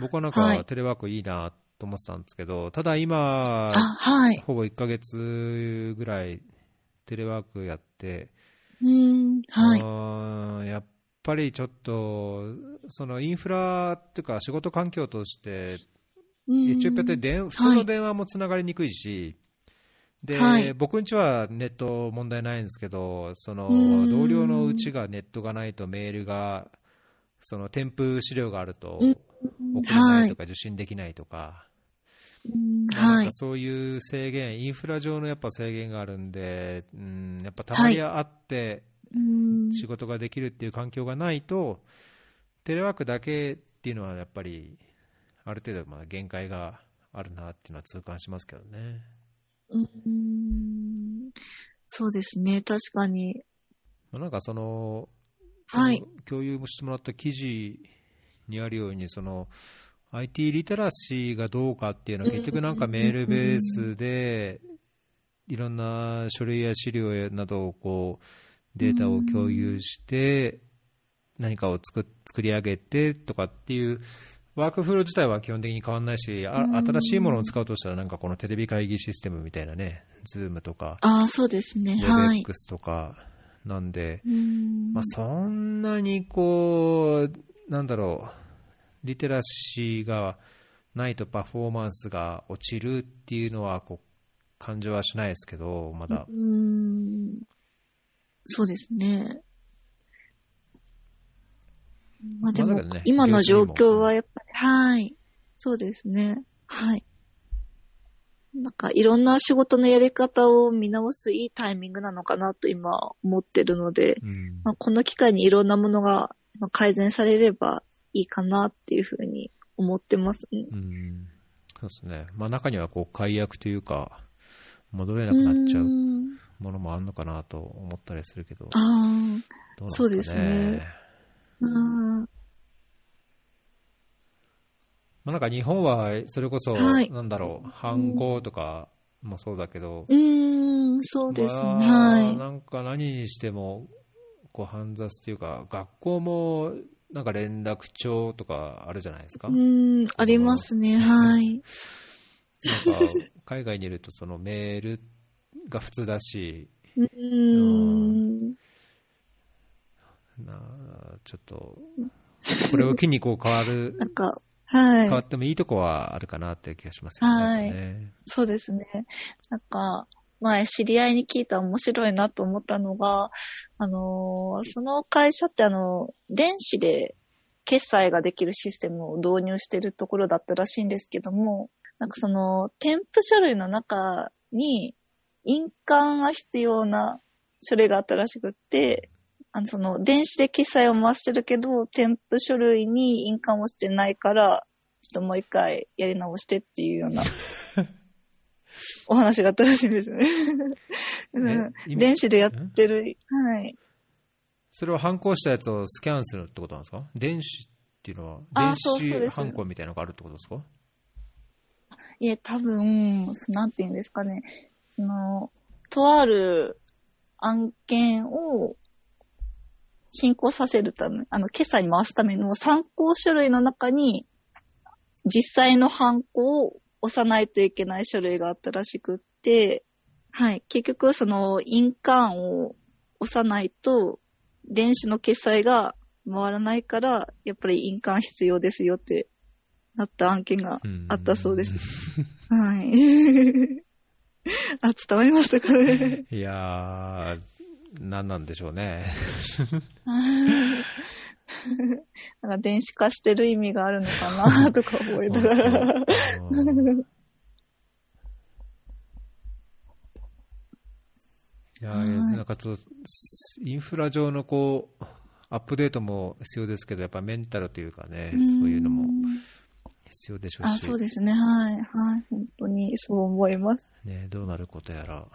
僕はなんはい。かテレワークいいなと思ってたんですけど、ただ今、あ、はい。ほぼ1ヶ月ぐらいテレワークやって、うーん、はい。やっぱりちょっと、そのインフラっていうか仕事環境として、エチオピアって電普通の電話もつながりにくいし、で、はい。僕んちはネット問題ないんですけど、そのうん。同僚のうちがネットがないとメールが、その添付資料があるとうん。送れないとか受信できないとか、はい。そういう制限、インフラ上のやっぱ制限があるんで、うん、やっぱたまにあってうん仕事ができるっていう環境がないと、テレワークだけっていうのはやっぱり、ある程度まあ限界があるなっていうのは痛感しますけどね。うんそうですね、確かに。まあなんかその、はい共有してもらった記事にあるように、その IT リテラシーがどうかっていうのは、結局なんかメールベースで、いろんな書類や資料などをこうデータを共有して、何かを作っ作り上げてとかっていう、ワークフロー自体は基本的に変わらないし、あ新しいものを使うとしたら、なんかこのテレビ会議システムみたいなね、ズームとか、ああ、そうですね、はい。WebEx とかなんで、うん。まあ、そんなにこう、なんだろう、リテラシーがないとパフォーマンスが落ちるっていうのはこう感じはしないですけど、まだ。うんそうですね。まあでも、今の状況はやっぱり、はい。そうですね。はい。なんか、いろんな仕事のやり方を見直すいいタイミングなのかなと今思ってるので、うんまあ、この機会にいろんなものがまあ改善されればいいかなっていうふうに思ってますね。うんそうですね。まあ中にはこう解約というか、戻れなくなっちゃううんものもあるのかなと思ったりするけど、ああ、ね。そうですねうんまあなんか日本はそれこそ、はいなんだろう、犯行とかもそうだけど、うーん、そうですね。なんか何にしても、こう、煩雑というか、学校も、なんか連絡帳とかあるじゃないですか？うなんありますね。はい。か、海外にいるとそのメールが普通だし、うーん。なちょっと、これを機にこう変わる、なんか、はい変わ。ってもいいとこはあるかなっていう気がしますよね。はいそうですね。なんか、前知り合いに聞いた面白いなと思ったのが、あのーその会社ってあの、電子で決済ができるシステムを導入してるところだったらしいんですけども、なんかその、添付書類の中に印鑑が必要な書類があったらしくって、あの、その、電子で決済を回してるけど、添付書類に印鑑をしてないから、ちょっともう一回やり直してっていうような、お話があったらしいんです ね。うん電子でやってる、はい。それを反抗したやつをスキャンするってことなんですか？電子っていうのは、あ電子反抗みたいなのがあるってことですか？いえ、多分、そなんて言うんですかね。その、とある案件を進行させるため、あの、決済に回すための参考書類の中に、実際のハンコを押さないといけない書類があったらしくって、はい。結局、その、印鑑を押さないと、電子の決済が回らないから、やっぱり印鑑必要ですよってなった案件がうんあったそうです。はい。あ、伝わりましたかね？いやー、何なんでしょうね。なんか電子化してる意味があるのかな とか思いながら。う んいやなんかちょっと、インフラ上のこう、アップデートも必要ですけど、やっぱメンタルというかね、そういうのも必要でしょうし、あ、そうですね。はい。はい。本当にそう思います。ね、どうなることやら。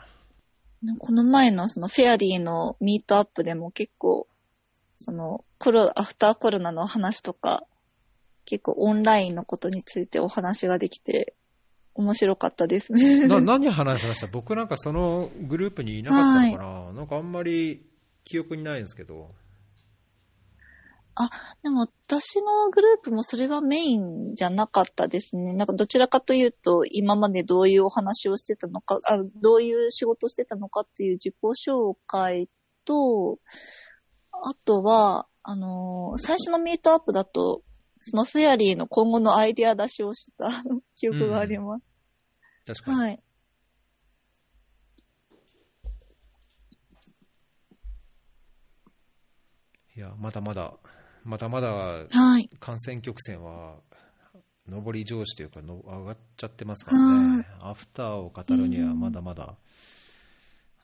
この前のそのフェアリーのミートアップでも結構、そのコロ、アフターコロナの話とか、結構オンラインのことについてお話ができて、面白かったですね。な何話しました？僕なんかそのグループにいなかったのかな、なんかあんまり記憶にないんですけど。でも私のグループもそれはメインじゃなかったですね。なんかどちらかというと、今までどういうお話をしてたのか、あどういう仕事をしてたのかっていう自己紹介と、あとは、あのー最初のミートアップだと、そのフェアリーの今後のアイデア出しをしてた 記憶があります。確かに。はい。いや、まだまだ、まだまだはい。感染曲線は上り調子というかの上がっちゃってますからね。アフターを語るにはまだまだ、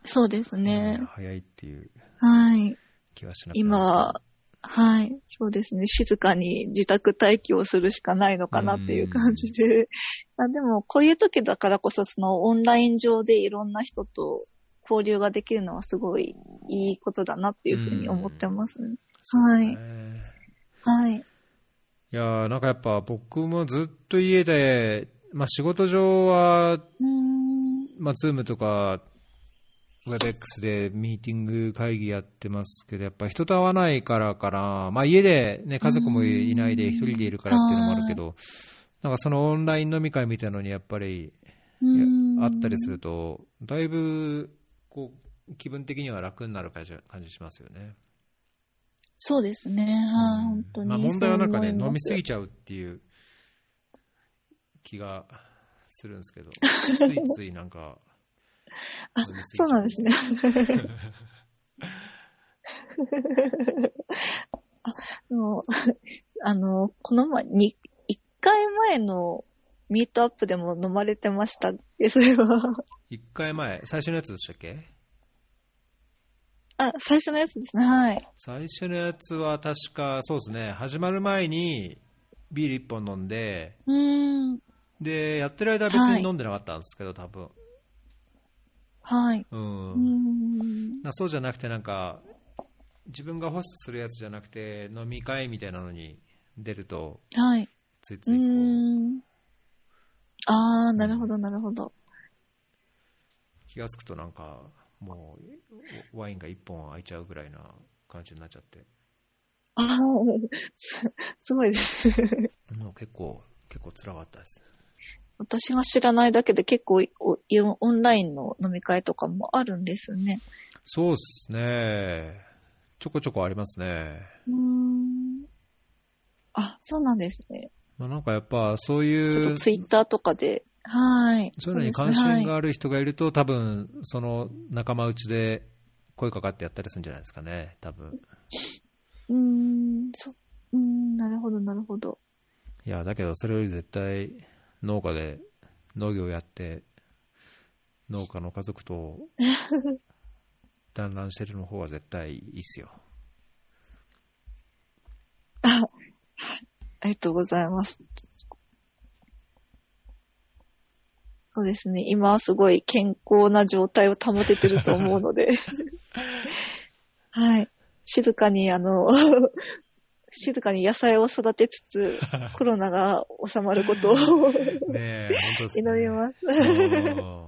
そうですねね。早いっていうはい。気はしなくて今は、はい。そうですね。静かに自宅待機をするしかないのかなっていう感じで。あでも、こういう時だからこそ、そのオンライン上でいろんな人と交流ができるのはすごいいいことだなっていうふうに思ってますね。はいねはい。いやーなんかやっぱ僕もずっと家で、まあ、仕事上は。まあ、ズームとか、WebX でミーティング会議やってますけど、やっぱ人と会わないからかな、まあ、家で、ね、家族もいないで一人でいるからっていうのもあるけど、なんかそのオンライン飲み会みたいなのにやっぱりあったりすると、だいぶこう気分的には楽になる感じ感じしますよね。そうですね。はい、本当に。まあ、問題はなんかね、飲みすぎちゃうっていう気がするんですけど、ついついなんか、あそうなんですね。あの、あの、この前に、一回前のミートアップでも飲まれてましたっけそれは。一回前、最初のやつでしたっけ？あ、最初のやつですね。はい。最初のやつは確か、そうですね、始まる前にビール一本飲んで、うーん。で、やってる間は別に飲んでなかったんですけど、多分。はい。うん。うーん。なそうじゃなくて、なんか、自分がホストするやつじゃなくて、飲み会みたいなのに出ると、はい。うついついこう、ーん。あー、なるほど、なるほど。気がつくとなんか、もう、ワインが一本空いちゃうぐらいな感じになっちゃって、あー、すすごいです。もう結構、結構辛かったです。私が知らないだけで結構おオンラインの飲み会とかもあるんですね。そうですね。ちょこちょこありますね。うーん。あ、そうなんですね。まあ、なんかやっぱそういう、ちょっとツイッターとかで、はい。そういうのに関心がある人がいると、多分その仲間内で声かかってやったりするんじゃないですかね、多分うーん、そ、うーん、なるほど、なるほど。いや、だけどそれより絶対農家で農業やって農家の家族と団らんしてるの方が絶対いいっすよ。あ、りがとうございます。そうですね。今はすごい健康な状態を保ててると思うので はい。静かにあの静かに野菜を育てつつ、コロナが収まることを ねえ、本当。祈ります。うん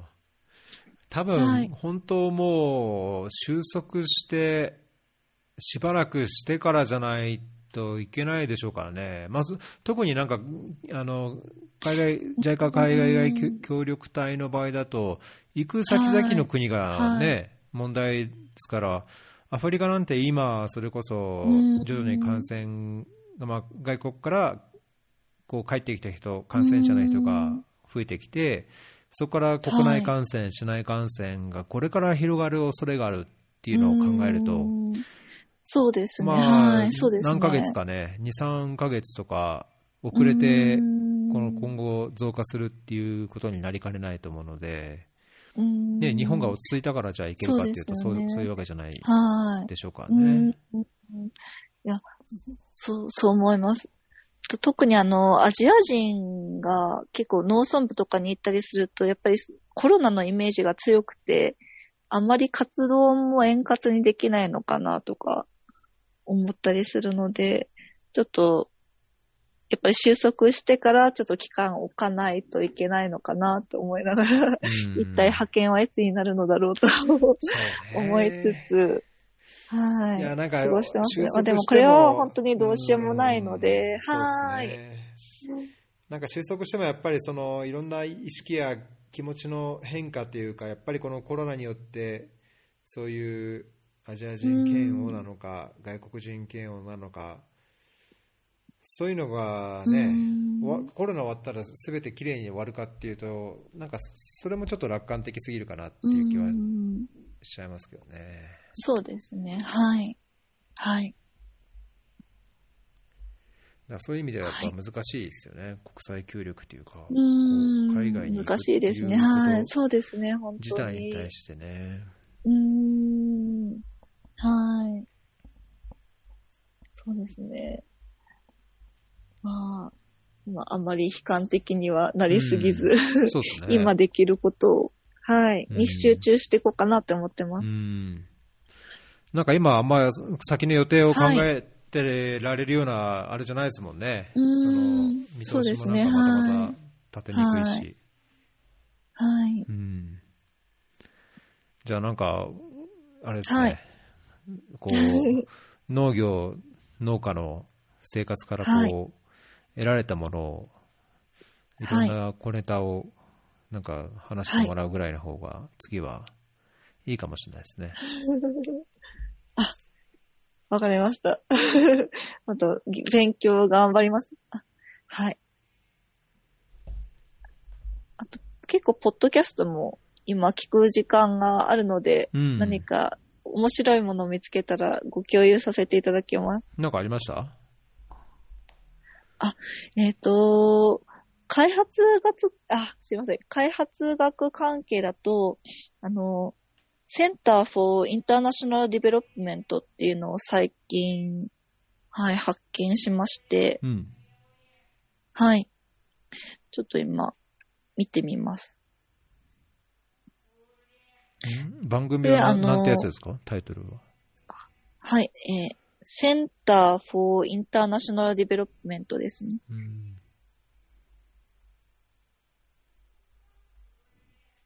多分、はい。本当もう収束して、しばらくしてからじゃないといけないでしょうからね、まず特になんか、あの海外 JICA 海外うん協力隊の場合だと、行く先々の国がね、は問題ですから、アフリカなんて今、それこそうん徐々に感染が、まあ、外国からこう帰ってきた人、感染者の人が増えてきて、そこから国内感染、市内感染がこれから広がる恐れがあるっていうのを考えると、うんそうですね。まあ、はい、そうですね。何ヶ月かね、2、3ヶ月とか遅れてう、んこの今後増加するっていうことになりかねないと思うので、うんね、日本が落ち着いたからじゃあいけるかっていうと、そううそですよねそういうわけじゃないはい。でしょうかね。いや、そう、そう思います。と特にあの、アジア人が結構農村部とかに行ったりすると、やっぱりコロナのイメージが強くて、あまり活動も円滑にできないのかなとか思ったりするので、ちょっと、やっぱり収束してからちょっと期間を置かないといけないのかなと思いながら、うん。一体派遣はいつになるのだろうと思いつつ、はい。いやなんか過ごしてますね。でもこれは本当にどうしようもないので、うんはーい。ね。なんか収束してもやっぱりそのいろんな意識や気持ちの変化というか、やっぱりこのコロナによって、そういうアジア人嫌悪なのか、外国人嫌悪なのか、そういうのがね、コロナ終わったらすべてきれいに終わるかっていうと、なんかそれもちょっと楽観的すぎるかなっていう気はうんしちゃいますけどね。そうですね。はい。はい。だそういう意味ではやっぱ難しいですよね、国際協力というか、こううん海外に難しいですね。はい。そうですね。本自当に。体に対してね。うーん。はい。そうですね。まあ、まあ、あまり悲観的にはなりすぎず、そうですね。今できることを、はい、うんに集中していこうかなって思ってまうす。ん。なんか今、あんま先の予定を考えてられるようなあれじゃないですもんね。うんその見そう通しもですねなんかまだまはいだ立てにくいし。はいはい。うん。じゃあなんか、あれですね。はいこう、農業、農家の生活からこう、はい得られたものを、いろんな小ネタをなんか話してもらうぐらいの方が、次はいいかもしれないですね。あ、わかりました。あと、勉強頑張ります。あはい。あと、結構、ポッドキャストも今聞く時間があるので、うん。何か面白いものを見つけたらご共有させていただきます。なんかありました？えっ、と、開発学、あ、すいません。開発学関係だと、あの、センター for International Development っていうのを最近、はい、発見しまして、うん。はい。ちょっと今、見てみます。番組はなであのなんてやつですか？タイトルは。はい、えー、センター for International Development ですね。うん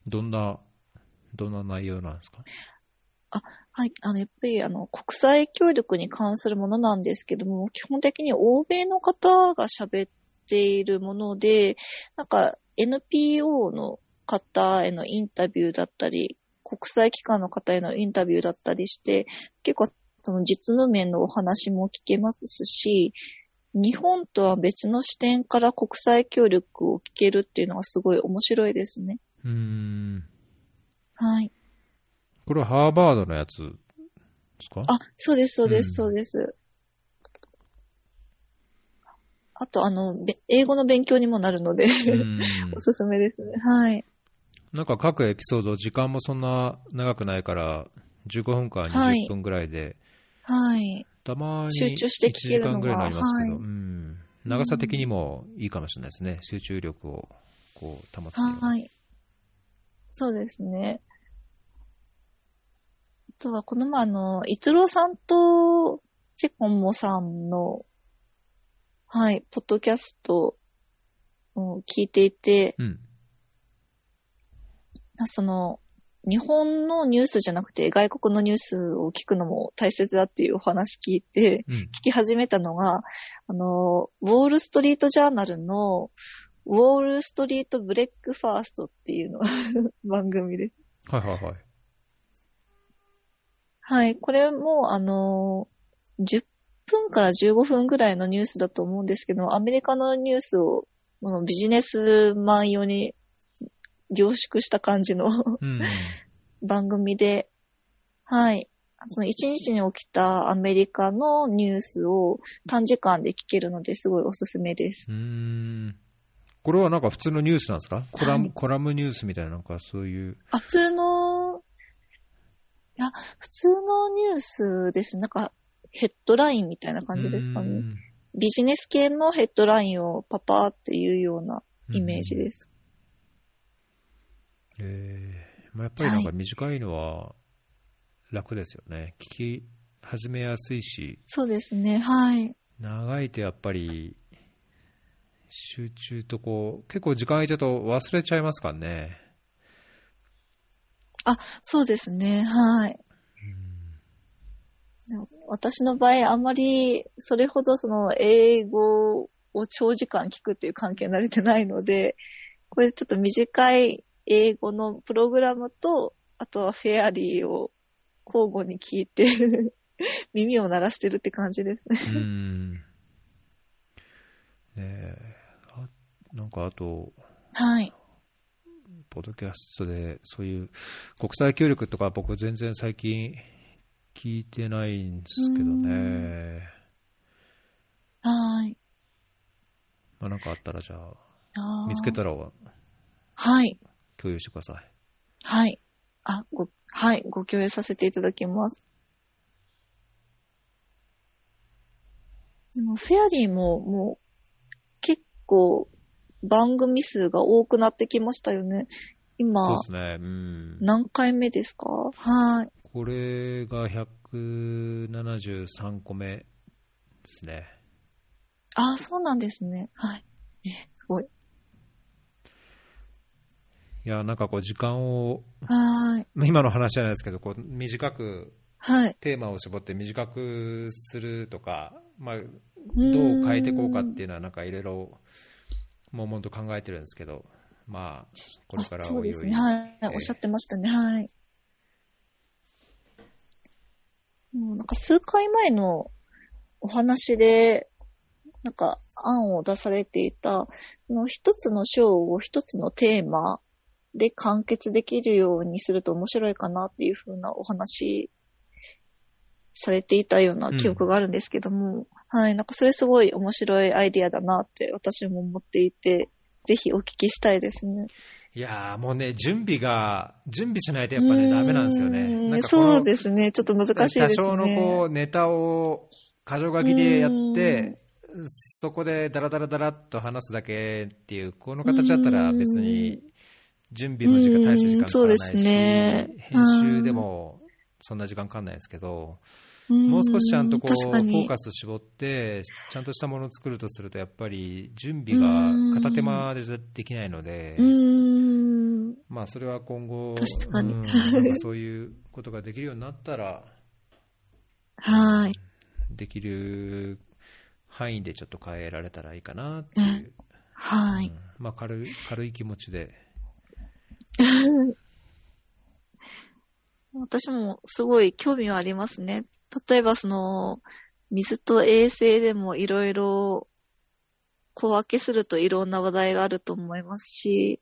どんな、どんな内容なんですか？はい。あの、やっぱり、あの、国際協力に関するものなんですけども、基本的に欧米の方が喋っているもので、なんか、NPO の方へのインタビューだったり、国際機関の方へのインタビューだったりして、結構、その実務面のお話も聞けますし、日本とは別の視点から国際協力を聞けるっていうのがすごい面白いですね。うーん。はい。これはハーバードのやつですか？あ、そうです、そうです、うんそうです。あと、あの、べ英語の勉強にもなるので、うんおすすめですね。はい。なんか各エピソード、時間もそんな長くないから、15分からはい20分ぐらいで、はい。たまに集中して聞けるのが1時間ぐらいになりますけど、はいうん。長さ的にもいいかもしれないですね。集中力をこう保つ。はい。そうですね。あとは、この前、あの、逸郎さんと、チェコンモさんの、はい、ポッドキャストを聞いていて、うん。その、日本のニュースじゃなくて外国のニュースを聞くのも大切だっていうお話聞いて、うん。聞き始めたのが、あの、ウォールストリートジャーナルの、ウォールストリートブレックファーストっていうの 番組です。はいはいはい。はい。これも、あの、10分から15分ぐらいのニュースだと思うんですけど、アメリカのニュースをビジネスマン用に凝縮した感じのうん。番組で、はい。その一日に起きたアメリカのニュースを短時間で聞けるのですごいおすすめです。うーん。これはなんか普通のニュースなんですか？コラム、はいコラムニュースみたいな、なんかそういう。あ、普通の、いや、普通のニュースです。なんか、ヘッドラインみたいな感じですかね。ビジネス系のヘッドラインをパパーっていうようなイメージです。ええまあ、やっぱりなんか短いのは楽ですよね。聞き始めやすいし、そうですね。はい。長いとやっぱり集中とこう、結構時間空いちゃうと忘れちゃいますからね。そうですね。はい。私の場合、あんまりそれほどその英語を長時間聞くっていう関係に慣れてないので、これちょっと短い英語のプログラムと、あとはフェアリーを交互に聞いて、耳を鳴らしてるって感じですね。うん。ねえ、あなんかあと、はい。ポッドキャストでそういう国際協力とか僕全然最近聞いてないんですけどね。はい。まあ、なんかあったらじゃあ、見つけたらはい。共有してください。はい。あ、ご、はい。ご共有させていただきます。でも、フェアリーも、もう、結構、番組数が多くなってきましたよね。そう今で、すね。うん。何回目ですか？はい。これが173個目ですね。あ、そうなんですね。はい。え、すごい。いや、なんかこう時間を、はーい。まあ今の話じゃないですけど、こう短く、はい。テーマを絞って短くするとか、まあ、どどう変えていこうかっていうのは、なんかいろいろ、もうもんと考えてるんですけど、まあ、これからあそうですね。おいおいはい。えおっしゃってましたね。はい。もうなんか数回前のお話で、なんか案を出されていた、その一つの章を一つのテーマで完結できるようにすると面白いかなっていう風なお話されていたような記憶があるんですけども、はい。なんかそれすごい面白いアイディアだなって私も思っていて、ぜひお聞きしたいですね。いやーもうね、準備が、準備しないとやっぱね、ダメなんですよね。そうですね。ちょっと難しいですね。多少のこう、ネタを箇条書きでやって、そこでダラダラダラっと話すだけっていう、この形だったら別に準備の時間、大した時間かからないし、そうですね。編集でもそんな時間かかんないですけど、うん。もう少しちゃんとこう、フォーカス絞って、ちゃんとしたものを作るとすると、やっぱり準備が片手間でできないので。まあそれは今後、確かに。うんなんかそういうことができるようになったら、はい。できる範囲でちょっと変えられたらいいかなっていう、はい。うん。まあ、軽い軽い気持ちで、私もすごい興味はありますね。例えばその、水と衛生でもいろいろ小分けするといろんな話題があると思いますし、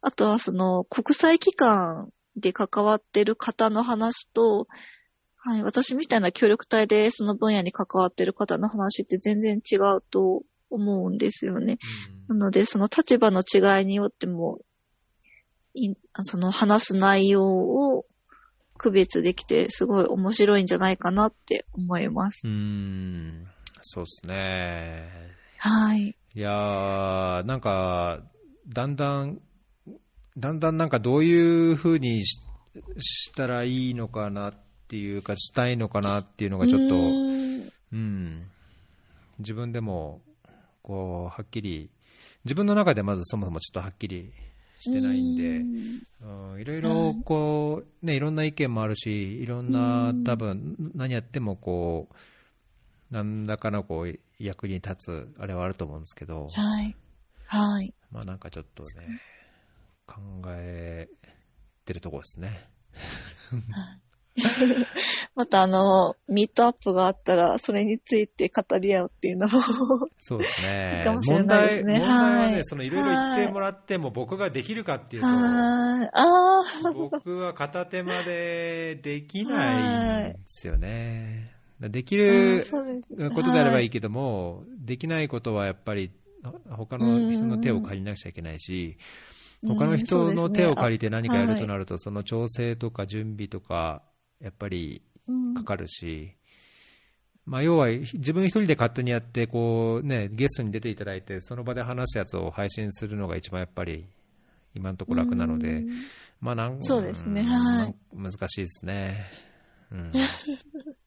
あとはその国際機関で関わってる方の話と、はい、私みたいな協力隊でその分野に関わってる方の話って全然違うと思うんですよね。なので、その立場の違いによっても、いその話す内容を区別できて、すごい面白いんじゃないかなって思います。うん、そうですね。はい。いやー、なんか、だんだん、だんだんなんかどういうふうにししたらいいのかなっていうか、したいのかなっていうのがちょっと、うーんうん、自分でも、こう、はっきり、自分の中でまずそもそもちょっとはっきりしてないんで、うん、いろいろこう、ね、いろんな意見もあるし、いろんなうん多分何やってもこう、何らかのこう役に立つあれはあると思うんですけど、はい。はい。まあなんかちょっとね、考えてるところですね。またあの、ミートアップがあったら、それについて語り合うっていうのも、そうですね。いいかもしれないですね。問題問題はね、はい。そのいろいろ言ってもらっても僕ができるかっていうと、はい。ああ、僕は片手までできないんですよね。できることであればいいけども、できないことはやっぱり他の人の手を借りなくちゃいけないし、他の人の手を借りて何かやるとなると、その調整とか準備とか、やっぱりうんかかるし、まあ、要は自分一人で勝手にやってこう、ね、ゲストに出ていただいて、その場で話すやつを配信するのが一番やっぱり今のところ楽なので、うんまあなんそうですねんはい難しいですね。うん、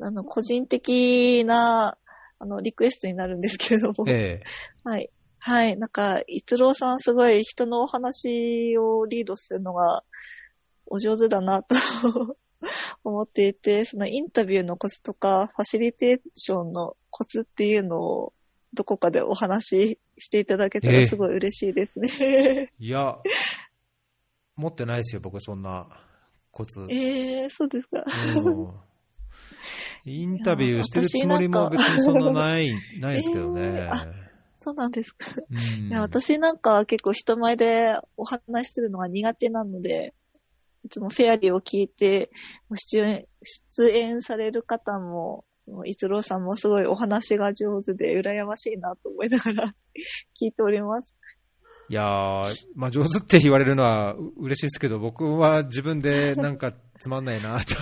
あの、個人的な、あの、リクエストになるんですけれども、ええ はい。はい。なんか、逸郎さんすごい人のお話をリードするのがお上手だなと 思っていて、そのインタビューのコツとか、ファシリテーションのコツっていうのをどこかでお話ししていただけたええらすごい嬉しいですね。いや、持ってないですよ、僕、そんなコツ。ええそうですか。うんインタビューしてるつもりも別にそんなない、ないですけどね。えーそうなんですか。うんいや、私なんか結構人前でお話しするのが苦手なので、いつもフェアリーを聞いて、出演、出演される方も、逸郎さんもすごいお話が上手で羨ましいなと思いながら 聞いております。いやー、まあ、上手って言われるのはう嬉しいですけど、僕は自分でなんかつまんないなと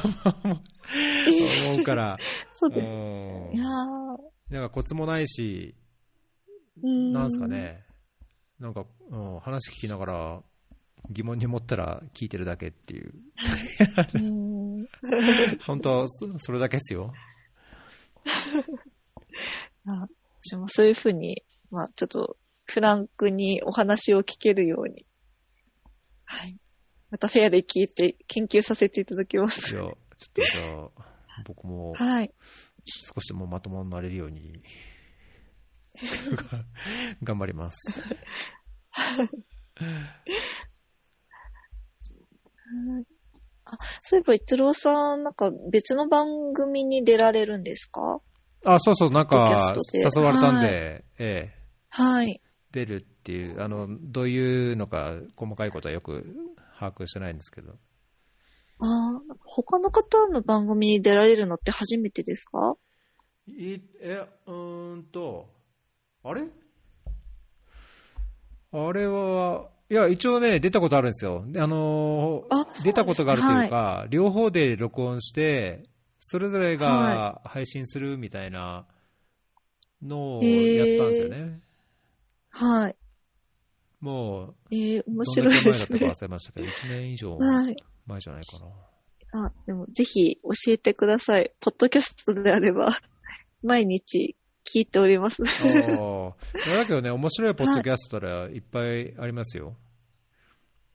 思うから、そううです。んいやーなんかコツもないし、なんですか。ね、なんか、うん、話聞きながら疑問に思ったら聞いてるだけっていう、本当、そそれだけですよ。あ私もそういうふうに、まあちょっとフランクにお話を聞けるように、はい。またフェアで聞いて研究させていただきまいや、す。ちょっとじゃあ、僕もはい。少しでもまともになれるように 頑張ります。あ、そういえば、一郎さん、なんか別の番組に出られるんですか？あ、そうそう、なんか誘われたんで、はい。ええ、はい。出るっていう、あの、どういうのか細かいことはよく把握してないんですけど。あー他の方の番組に出られるのって初めてですか？いえ、うーんと、あれ？あれは、いや、一応ね、出たことあるんですよ。であのー出たことがあるというか、両方で録音して、それぞれが配信するみたいなのをやったんですよね。はい。もえー、面う、どんだ白いでけ前だったかすね。忘れましたけど、1年以上はい。前じゃないかな。あ、でもぜひ教えてください。ポッドキャストであれば、毎日聞いております。ああ。だけどね、面白いポッドキャストはいっぱいありますよ。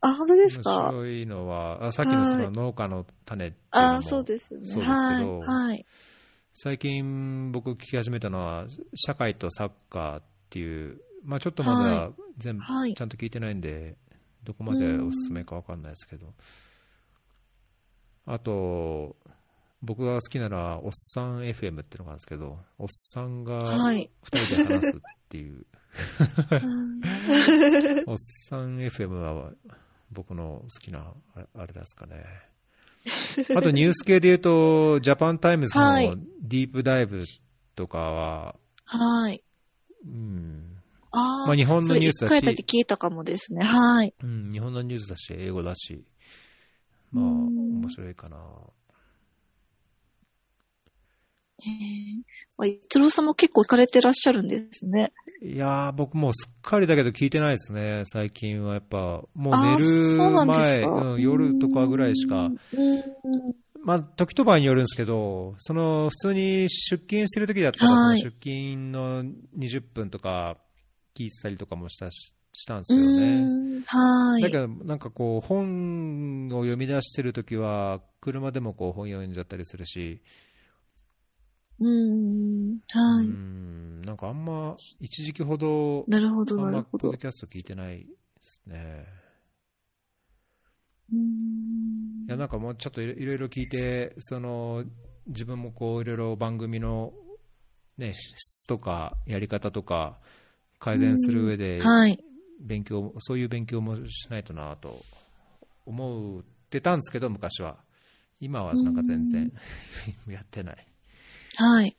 あ、本当です面か白いのは、あさっきのその農家の種っていうのもあ、そうですね。そうですけどはい。はい。最近僕聞き始めたのは、社会とサッカーっていう、まあちょっとまだは全部はいちゃんと聞いてないんで、どこまでおすすめかわかんないですけど。あと、僕が好きなのは、おっさん FM っていうのがあるんですけど、おっさんがはい二人で話すっていう、うんおっさん FM は僕の好きなあれですかね。あとニュース系で言うと、ジャパンタイムズはいのディープダイブとかは、はい。うん、あーまあ日本のニュースだし聞いたかもですね。はい。うん、日本のニュースだし、英語だし、まあ、うん面白いかな。へえ。あ、一郎さんも結構行かれてらっしゃるんですね。いやー、僕もうすっかりだけど聞いてないですね、最近はやっぱ。もうあ寝るそうなんうん、夜とかぐらいしか。うん。まあ、時と場合によるんですけど、その、普通に出勤してる時だったら、出勤の20分とか聞いてたりとかもしたし、したんですうけどね。ん。はい。だけど、なんかこう、本を読み出してる時は、車でもこう本読んじゃったりするし、うん。はうい。ん、なんかあんま、一時期ほど、なるほど、なるほどポッド。キャスト聞いてないですね。うんいや、なんかもうちょっといろいろいろ聞いて、その、自分もこう、いろいろ番組の、ね、質とか、やり方とか、改善する上で、はい。勉強、そういう勉強もしないとなと思ってたんですけど、昔は。今はなんか全然 やってない。はい。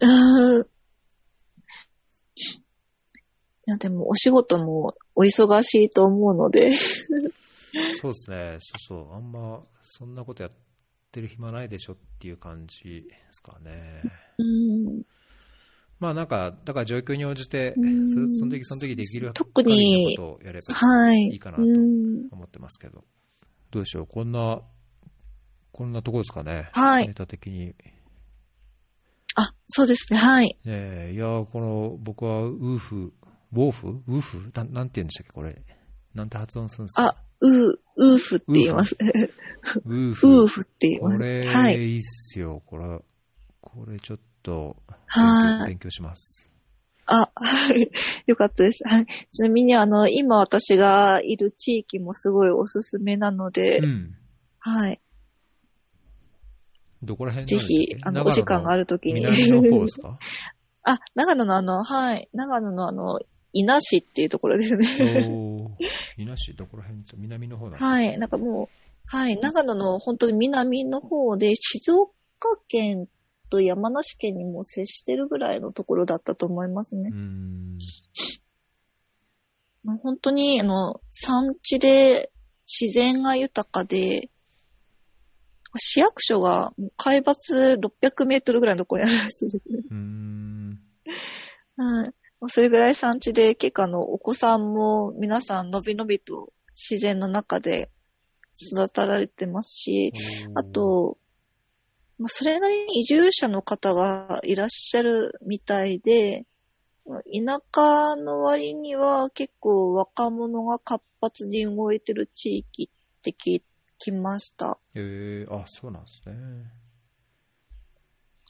うーんいや、でも、お仕事もお忙しいと思うので、そうですね、そうそう、あんまそんなことやってる暇ないでしょっていう感じですかね。うん。まあなんか、だから状況に応じて、うんそその時その時できる特にことをやればはい。いいかなとうん。思ってますけど。どうでしょう、こんな、こんなとこですかね。はいネタ的に。あ、そうですね、はい。ねえいや、この、僕はウーフ、ウォーフ？ウーフ？なんなんて言うんでしたっけ、これ。なんて発音するんですか？あ、うー、ウーフって言います。ウーフ。ウーフって言います。これ、はい。いいっすよ。これ、これちょっと勉強、はい勉強します。あ、はい。よかったです。はい。ちなみに、あの、今私がいる地域もすごいおすすめなので、うん。はい。どこら辺ぜひ、あの、お時間があるときに。南の方ですか？あ、長野のあの、はい。長野のあの、伊那市っていうところですね。おー伊那市、どこら辺南の方なんですか？はい。なんかもう、はい。長野の本当に南の方で、静岡県と山梨県にも接してるぐらいのところだったと思いますねうー。ん。まあ本当に、あの、産地で自然が豊かで、市役所が海抜600メートルぐらいのところにあるらしいですね。うーん。はい。まあそれぐらい産地で、結構あの、お子さんも皆さんのびのびと自然の中で育てられてますし、あと、まあ、それなりに移住者の方がいらっしゃるみたいで、田舎の割には結構若者が活発に動いてる地域って聞きました。えー、あ、そうなんですね。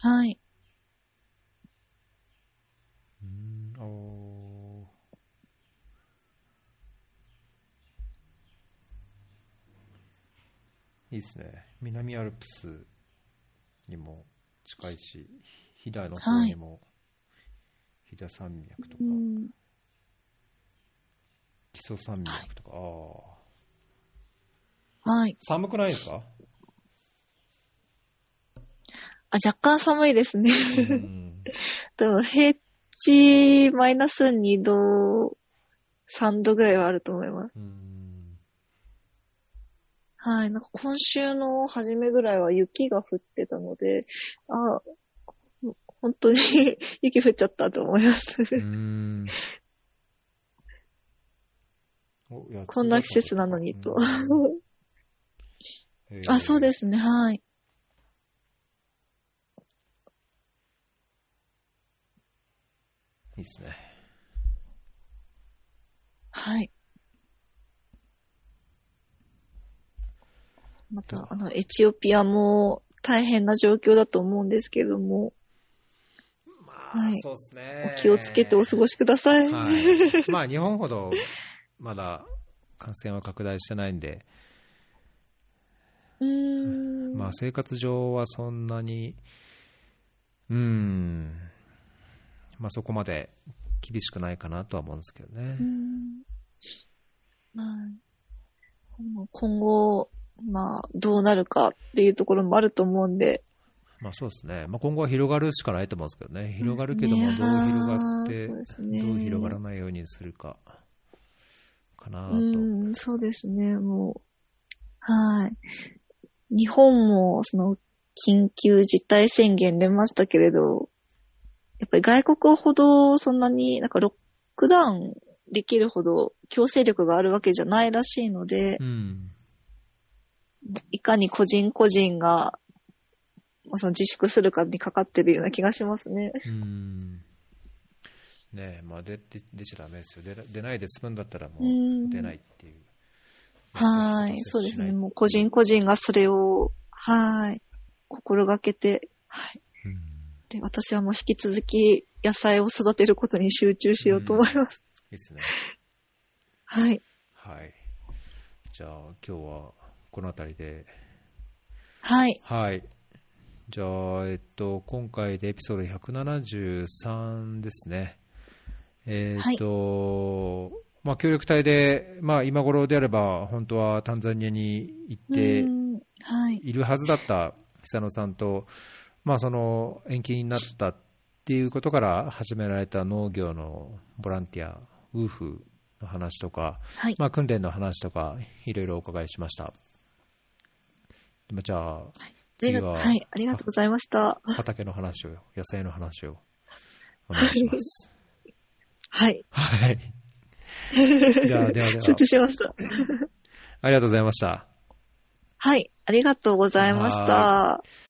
はい。うーん、おーいいですね。南アルプスにも近いし、飛騨の方にも、飛騨山脈とかう、ん。木曽山脈とか、あはい。あ。寒くないですか？あ、若干寒いですね。うん。でも平地マイナス2度、3度ぐらいはあると思います。うん。はい。なんか今週の初めぐらいは雪が降ってたので、あ、本当に 雪降っちゃったと思います。こんな季節なのにと。あ、そうですね。はい。いいですね。はい。また、あの、エチオピアも大変な状況だと思うんですけれども、まはいそうですねお気をつけてお過ごしください。はい。まあ、日本ほど、まだ感染は拡大してないんで。まあ、生活上はそんなに、うーん、まあ、そこまで厳しくないかなとは思うんですけどねう。んはい今後、まあ、どうなるかっていうところもあると思うんで、まあ、そうですね。まあ、今後は広がるしかないと思うんですけどね。広がるけども、どう広がって、どう広がらないようにするか、かなと。うん、そうですね、もう。はい。日本も、その、緊急事態宣言出ましたけれど、やっぱり外国ほどそんなになんかロックダウンできるほど強制力があるわけじゃないらしいので、うん。いかに個人個人が、まあその自粛するかにかかってるような気がしますね。うん。ねえ、まあ出て出ちゃダメですよ。出な出ないで済むんだったらもううん出ないっていう。はい。そうですね。もう個人個人がそれを、はい。心がけて、はい。うん。で、私はもう引き続き野菜を育てることに集中しようと思います。ですね。はい。はい。じゃあ今日はこの辺りで。はい。はい。じゃあ、えっと、今回でエピソード173ですね。えっと、まあ、協力隊で、まあ、今頃であれば、本当はタンザニアに行ってい。いるはずだった久野さんと、まあ、その延期になったっていうことから始められた農業のボランティア、ウーフの話とか、はい。まあ、訓練の話とか、いろいろお伺いしました。じゃあ、あり次はがはい。ありがとうございました。畑の話を、野菜の話をお願いします。はい。はい。じゃあ、ではでは集、中しました。ありがとうございました。はい。ありがとうございました。